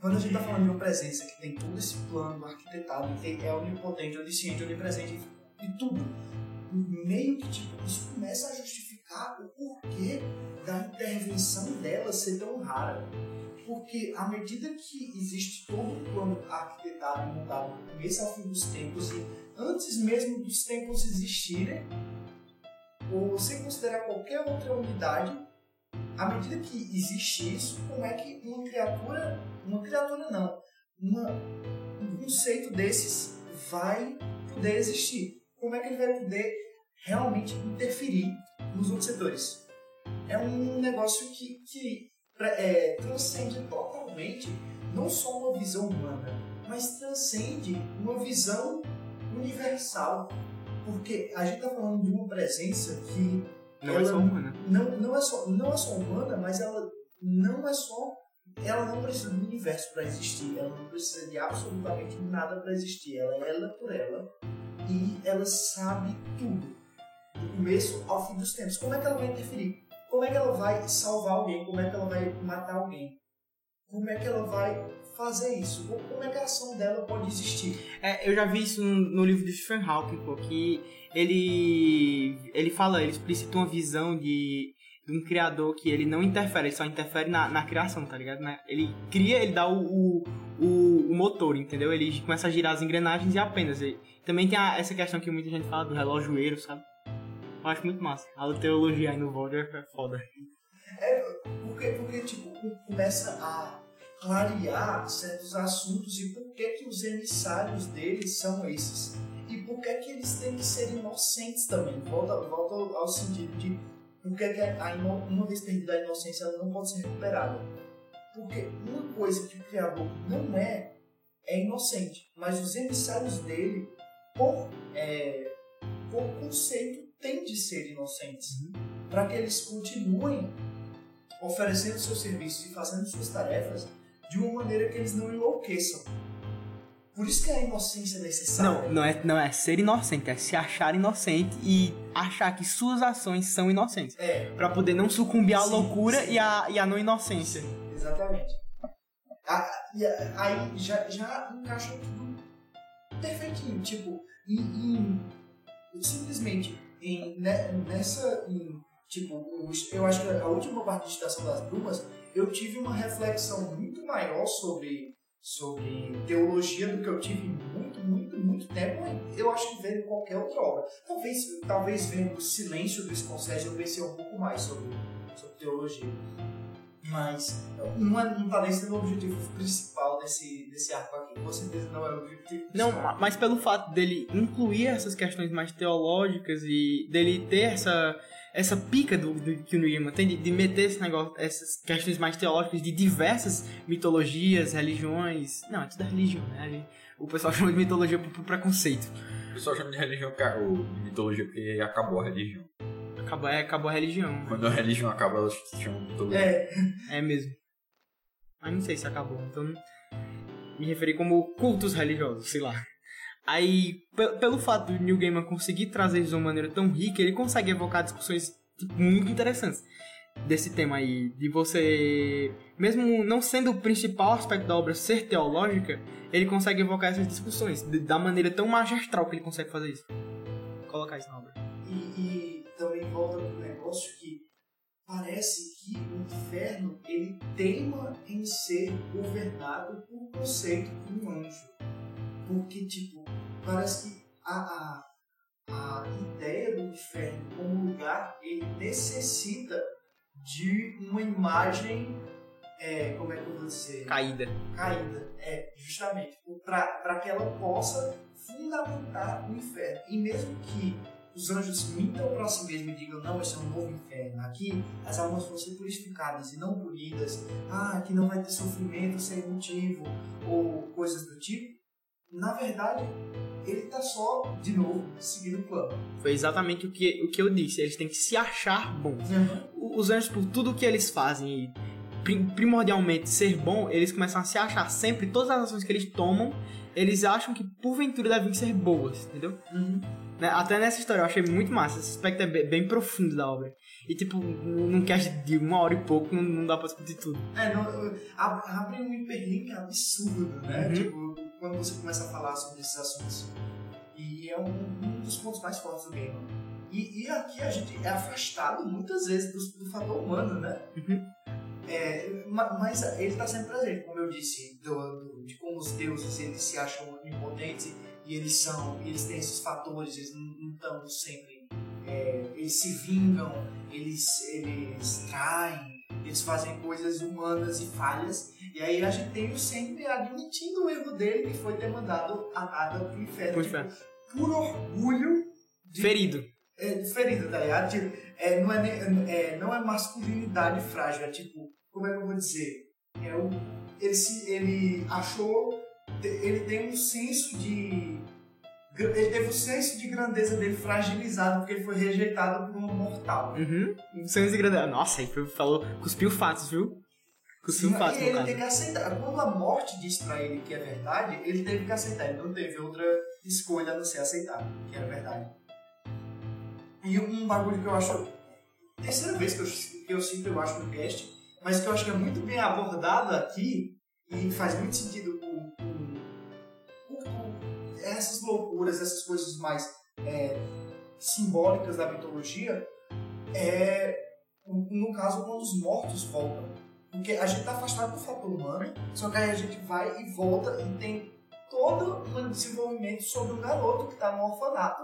Quando a gente tá falando de uma presença que tem todo esse plano arquitetado, que é onipotente, onisciente, onipresente e tudo, meio que tipo, isso começa a justificar o porquê da intervenção dela ser tão rara. Porque à medida que existe todo arquitetado montado do começo ao fim dos tempos, e antes mesmo dos tempos existirem, ou sem considerar qualquer outra unidade, à medida que existe isso, como é que uma criatura, uma criatura não, uma, um conceito desses vai poder existir? Como é que ele vai poder realmente interferir nos outros setores? É um negócio que, que é, transcende totalmente não só uma visão humana, mas transcende uma visão universal. Porque a gente está falando de uma presença que Não é só humana. não, não, é só, não é só humana, mas ela não é só. Ela não precisa do universo para existir, ela não precisa de absolutamente nada para existir. Ela é ela por ela e ela sabe tudo, do começo ao fim dos tempos. Como é que ela vai interferir? Como é que ela vai salvar alguém? Como é que ela vai matar alguém? Como é que ela vai fazer isso? Como é que a ação dela pode existir? É, eu já vi isso no, livro de Stephen Hawking, pô, que ele ele fala, ele explicita uma visão de, um criador que ele não interfere, ele só interfere na, na criação, tá ligado? Né? Ele cria, ele dá o, o, o, o motor, entendeu? Ele começa a girar as engrenagens e apenas. Ele, também tem a- essa questão que muita gente fala do relojoeiro, sabe? Eu acho muito massa. A teologia aí no Voldemort é foda. Porque, porque tipo, com- começa a clarear certos assuntos e por que, que os emissários deles são esses. E por que, que eles têm que ser inocentes também. Volta, volta ao- sentido de por que, que a uma vez perdida a inocência ela não pode ser recuperada. Porque uma coisa que o Criador não é, é inocente. Mas os emissários dele, por, é, por conceito, têm de ser inocentes. Para que eles continuem oferecendo seus serviços e fazendo suas tarefas de uma maneira que eles não enlouqueçam. Por isso que a inocência é necessária. Não, não é, não é ser inocente, é se achar inocente e achar que suas ações são inocentes. É, Pra poder não sucumbir à Sim, loucura sim. e à, e à não inocência. exatamente. A- e a- aí já, já encaixa tudo perfeitinho. Tipo, em, em- simplesmente em, ne- nessa. em, tipo, eu acho que a última parte de Estação das Brumas eu tive uma reflexão muito maior sobre, sobre teologia do que eu tive muito, muito, muito tempo. Eu acho que vendo qualquer outra obra. Talvez, talvez vendo o silêncio do Scorsese eu pensei um pouco mais sobre, sobre teologia. Mas não, é, não tá nem sendo o objetivo principal desse, desse arco aqui. Com certeza não é o objetivo Não, principal. ma- mas pelo fato dele incluir essas questões mais teológicas e dele ter essa, essa pica do, do que o Neil tem de, de meter esse negócio, essas questões mais teológicas de diversas mitologias, religiões. Não, é tudo religião, né? O pessoal chama de mitologia por, por preconceito. O pessoal chama de religião, ou de mitologia, porque acabou a religião. Acabou, é, acabou a religião. Quando a religião acaba, elas chamam de mitologia. É, É mesmo. Mas não sei se acabou, então me referi como cultos religiosos, sei lá. Aí, pe- pelo fato do Neil Gaiman conseguir trazer isso de uma maneira tão rica, ele consegue evocar discussões tipo, muito interessantes desse tema aí, de você, mesmo não sendo o principal aspecto da obra ser teológica, ele consegue evocar essas discussões de- da maneira tão magistral que ele consegue fazer isso. Colocar isso na obra. e, e também volta pro negócio que parece que o inferno ele teima em ser governado por conceito de um anjo. Porque, tipo, parece que a, a, a ideia do inferno como lugar, ele necessita de uma imagem, é, como é que eu vou dizer? Caída. caída. É, justamente. Para que ela possa fundamentar o inferno. E mesmo que os anjos mintam para si mesmos e digam, não, esse é um novo inferno. Aqui as almas vão ser purificadas e não punidas. Ah, aqui não vai ter sofrimento sem motivo. Ou coisas do tipo. Na verdade, ele tá só, de novo, seguindo o plano. Foi exatamente o que, o que eu disse. Eles têm que se achar bons. os anjos, por tudo que eles fazem, e prim- primordialmente ser bom, eles começam a se achar sempre, todas as ações que eles tomam, eles acham que porventura devem ser boas, entendeu? Uhum. Né? Até nessa história eu achei muito massa, esse aspecto é bem, bem profundo da obra. E tipo, num cast de uma hora e pouco não, não dá pra discutir tudo. É, não, ab- abre um hiperlink absurdo, né? Uhum. Tipo, quando você começa a falar sobre esses assuntos. E é um, um dos pontos mais fortes do game. E, e aqui a gente é afastado muitas vezes do, do fator humano, né? Uhum. É, ma- mas ele está sempre presente, como eu disse, do, do- de como os deuses eles se acham impotentes e eles são, eles têm esses fatores, eles não estão sempre, é, eles se vingam, eles, eles traem, eles fazem coisas humanas e falhas, e aí a gente tem o sempre admitindo o erro dele que foi ter mandado a nada pro inferno, tipo, por orgulho de Ferido. é, ferido, tá ligado? Tipo, é, não, é, é, não é masculinidade frágil, é tipo, como é que eu vou dizer? É o ele, se, ele achou. Ele tem um senso de. Ele teve o senso de grandeza dele fragilizado porque ele foi rejeitado por um mortal. Uhum. Senso de grandeza. Nossa, foi- falou, cuspiu fatos, viu? Cuspiu Sim, fatos, e ele caso. tem que aceitar. Quando a morte disse pra ele que é verdade, ele teve que aceitar. Ele não teve outra escolha a não ser aceitar que era verdade. E um bagulho que eu acho. Terceira vez que eu, que eu sinto, eu acho, no cast, mas que eu acho que é muito bem abordado aqui e faz muito sentido com essas loucuras, essas coisas mais é, simbólicas da mitologia, é no caso quando os mortos voltam. Porque a gente tá afastado do fator humano, só que aí a gente vai e volta e tem todo um desenvolvimento sobre um garoto que tá no orfanato.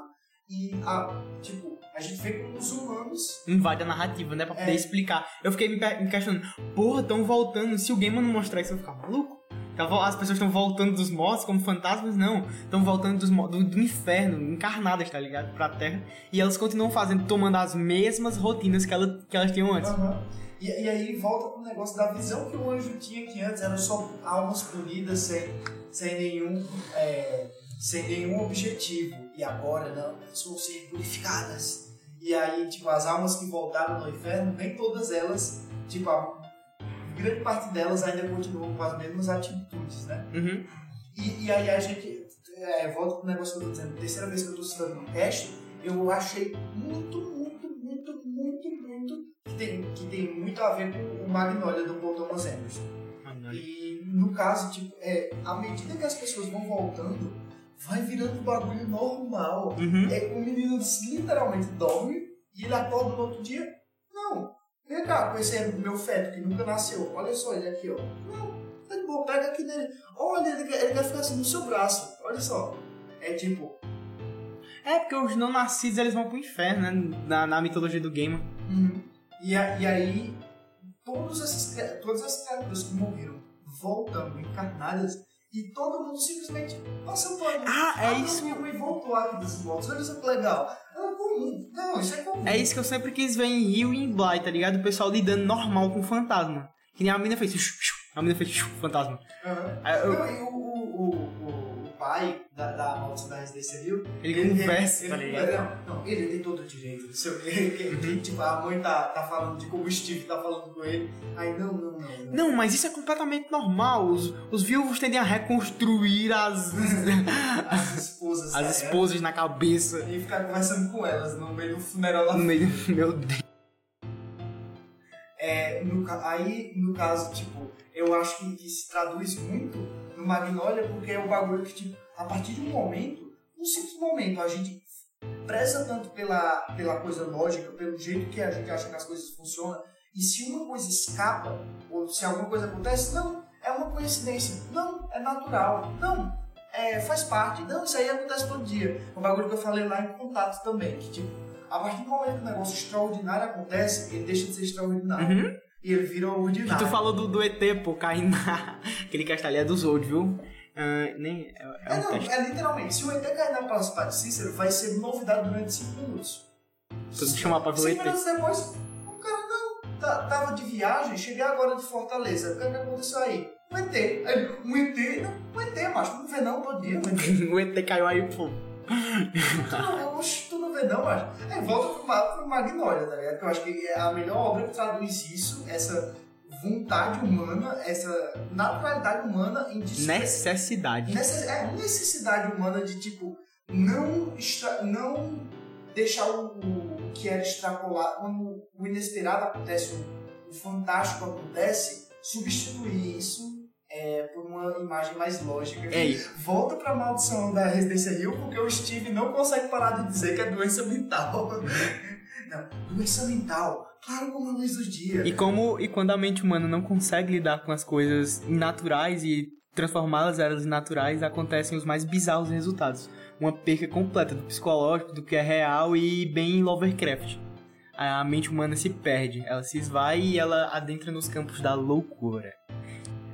E, a, tipo, a gente vê como os humanos. Invade a narrativa, né? Pra poder É. explicar. Eu fiquei me, me questionando, porra, tão voltando. Se o game não mostrar isso, eu vou ficar maluco. Tá As pessoas estão voltando dos mortos como fantasmas? Não. Estão voltando dos, do, do inferno, encarnadas, tá ligado? Pra terra. E elas continuam fazendo, tomando as mesmas rotinas que, ela, que elas tinham antes. Aham. E, e aí volta pro negócio da visão que o anjo tinha, que antes eram só almas punidas sem, sem, nenhum, é, sem nenhum objetivo. E agora não, elas vão ser purificadas. E aí, tipo, as almas que voltaram no inferno, nem todas elas, tipo, grande parte delas ainda continuam com as mesmas atitudes, né? Uhum. E, e aí a gente é, volta pro negócio que eu tô dizendo, terceira vez que eu tô citando no cast, eu achei muito, muito, muito, muito, muito que tem, que tem muito a ver com o Magnolia do Paul Thomas Anderson. E no caso, tipo, é, à medida que as pessoas vão voltando, vai virando um bagulho normal. Uhum. É, o menino literalmente dorme e ele acorda no outro dia. Não, vem cá, com esse meu feto que nunca nasceu. Olha só ele aqui, ó. Não, tá de boa, pega aqui nele. Olha, ele ele quer ficar assim no seu braço. Olha só. É tipo, É porque os não nascidos eles vão pro inferno, né? Na, na mitologia do game. Uhum. E, a- e aí, todas essas criaturas que morreram voltando encarnadas e todo mundo simplesmente passa o pano. Ah, é não, isso. Minha mãe voltou aqui dos mortos. Olha só que legal. Comum. Não, isso é comum. É isso que eu sempre quis ver em Rio e em Bly, tá ligado? O pessoal lidando normal com fantasma. Que nem a menina fez. A menina fez fantasma. Aham. Aí eu- Não, e o, o, o pai da, da maldição da residência Rio. Ele conversa, ele, tá ele? Não, não, ele tem todo o direito. Se eu- que- que, tipo, a mãe tá, tá falando de Steve tá falando com ele. Aí, não, não, não. não. Não, mas isso é completamente normal. Os, os viúvos tendem a reconstruir as, As esposas. as né? esposas na cabeça. E ficar conversando com elas no meio do funeral No meio. Meu Deus. É, no aí, no caso, tipo, eu acho que, se traduz muito no Magnolia porque é um bagulho que, tipo, a partir de um momento, um simples momento, a gente preza tanto pela, pela coisa lógica, pelo jeito que a gente acha que as coisas funcionam, e se uma coisa escapa, ou se alguma coisa acontece, não, é uma coincidência, não, é natural, não, é, faz parte, não, isso aí acontece todo dia. Um bagulho que eu falei lá em contato também, que, tipo, a partir do momento que um negócio extraordinário acontece, ele deixa de ser extraordinário. Uhum. E ele vira Que ordinário. tu falou do, do ET, pô, caindo na. Aquele castelo ali é dos Old, viu? Ah, nem. É, é É, um não, é literalmente, se o ET cair na Praça de Cícero, vai ser novidade durante 5 minutos. Tu te chamar pra ver o 5 ET. minutos depois, o cara não, tá- tava de viagem, cheguei agora de Fortaleza, o que, é que aconteceu aí? Um ET. Aí, um ET, não, um ET, macho, tu não vê não todo dia, um ET. o ET caiu aí, pô. Tu não, tu não vê não, macho. É, volta pro, pro Magnolia, tá ligado? Que eu acho que é a melhor obra que traduz isso, essa vontade humana, essa naturalidade humana em des- Necessidade. Necess- é, necessidade humana de, tipo, não, extra- não deixar o, o que era extrapolar, quando o inesperado acontece, o fantástico acontece, substituir isso é, por uma imagem mais lógica. É isso. Volta pra maldição da Residência Rio, porque o Steve não consegue parar de dizer que é doença mental. não, doença mental, claro como a luz do dia. E como e quando a mente humana não consegue lidar com as coisas naturais e transformá-las em naturais, acontecem os mais bizarros resultados. Uma perca completa do psicológico, do que é real e bem Lovecraft. A mente humana se perde, ela se esvai e ela adentra nos campos da loucura.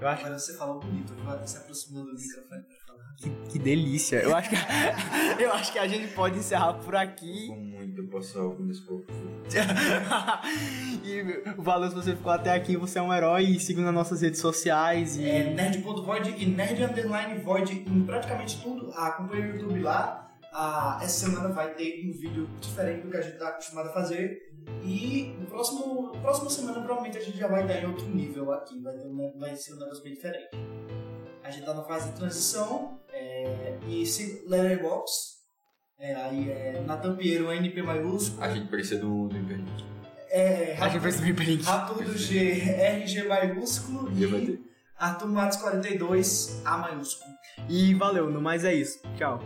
Eu acho Agora você fala bonito, vai se aproximando do microfone pra falar. que, que delícia. Eu acho que, eu acho que a gente pode encerrar por aqui. Ficou muito passar algo nesse pouco. e valeu se você ficou até aqui, você é um herói. E siga nas nossas redes sociais. E... É nerd.void e nerd underline void em praticamente tudo. Acompanhe o YouTube lá. Ah, essa semana vai ter um vídeo diferente do que a gente está acostumado a fazer. E no próximo, próxima semana provavelmente a gente já vai estar em outro nível aqui. Vai, ter um, vai ser um negócio bem diferente. A gente tá na fase de transição. É, e se Letterboxd. É, aí é Natan Pinheiro, NP maiúsculo. A gente precisa do, do Hyperlink. É, A gente vai subir hiperlink. Rato do G, RG maiúsculo. E. Arthur Matos 42, A maiúsculo. E valeu, no mais é isso. Tchau.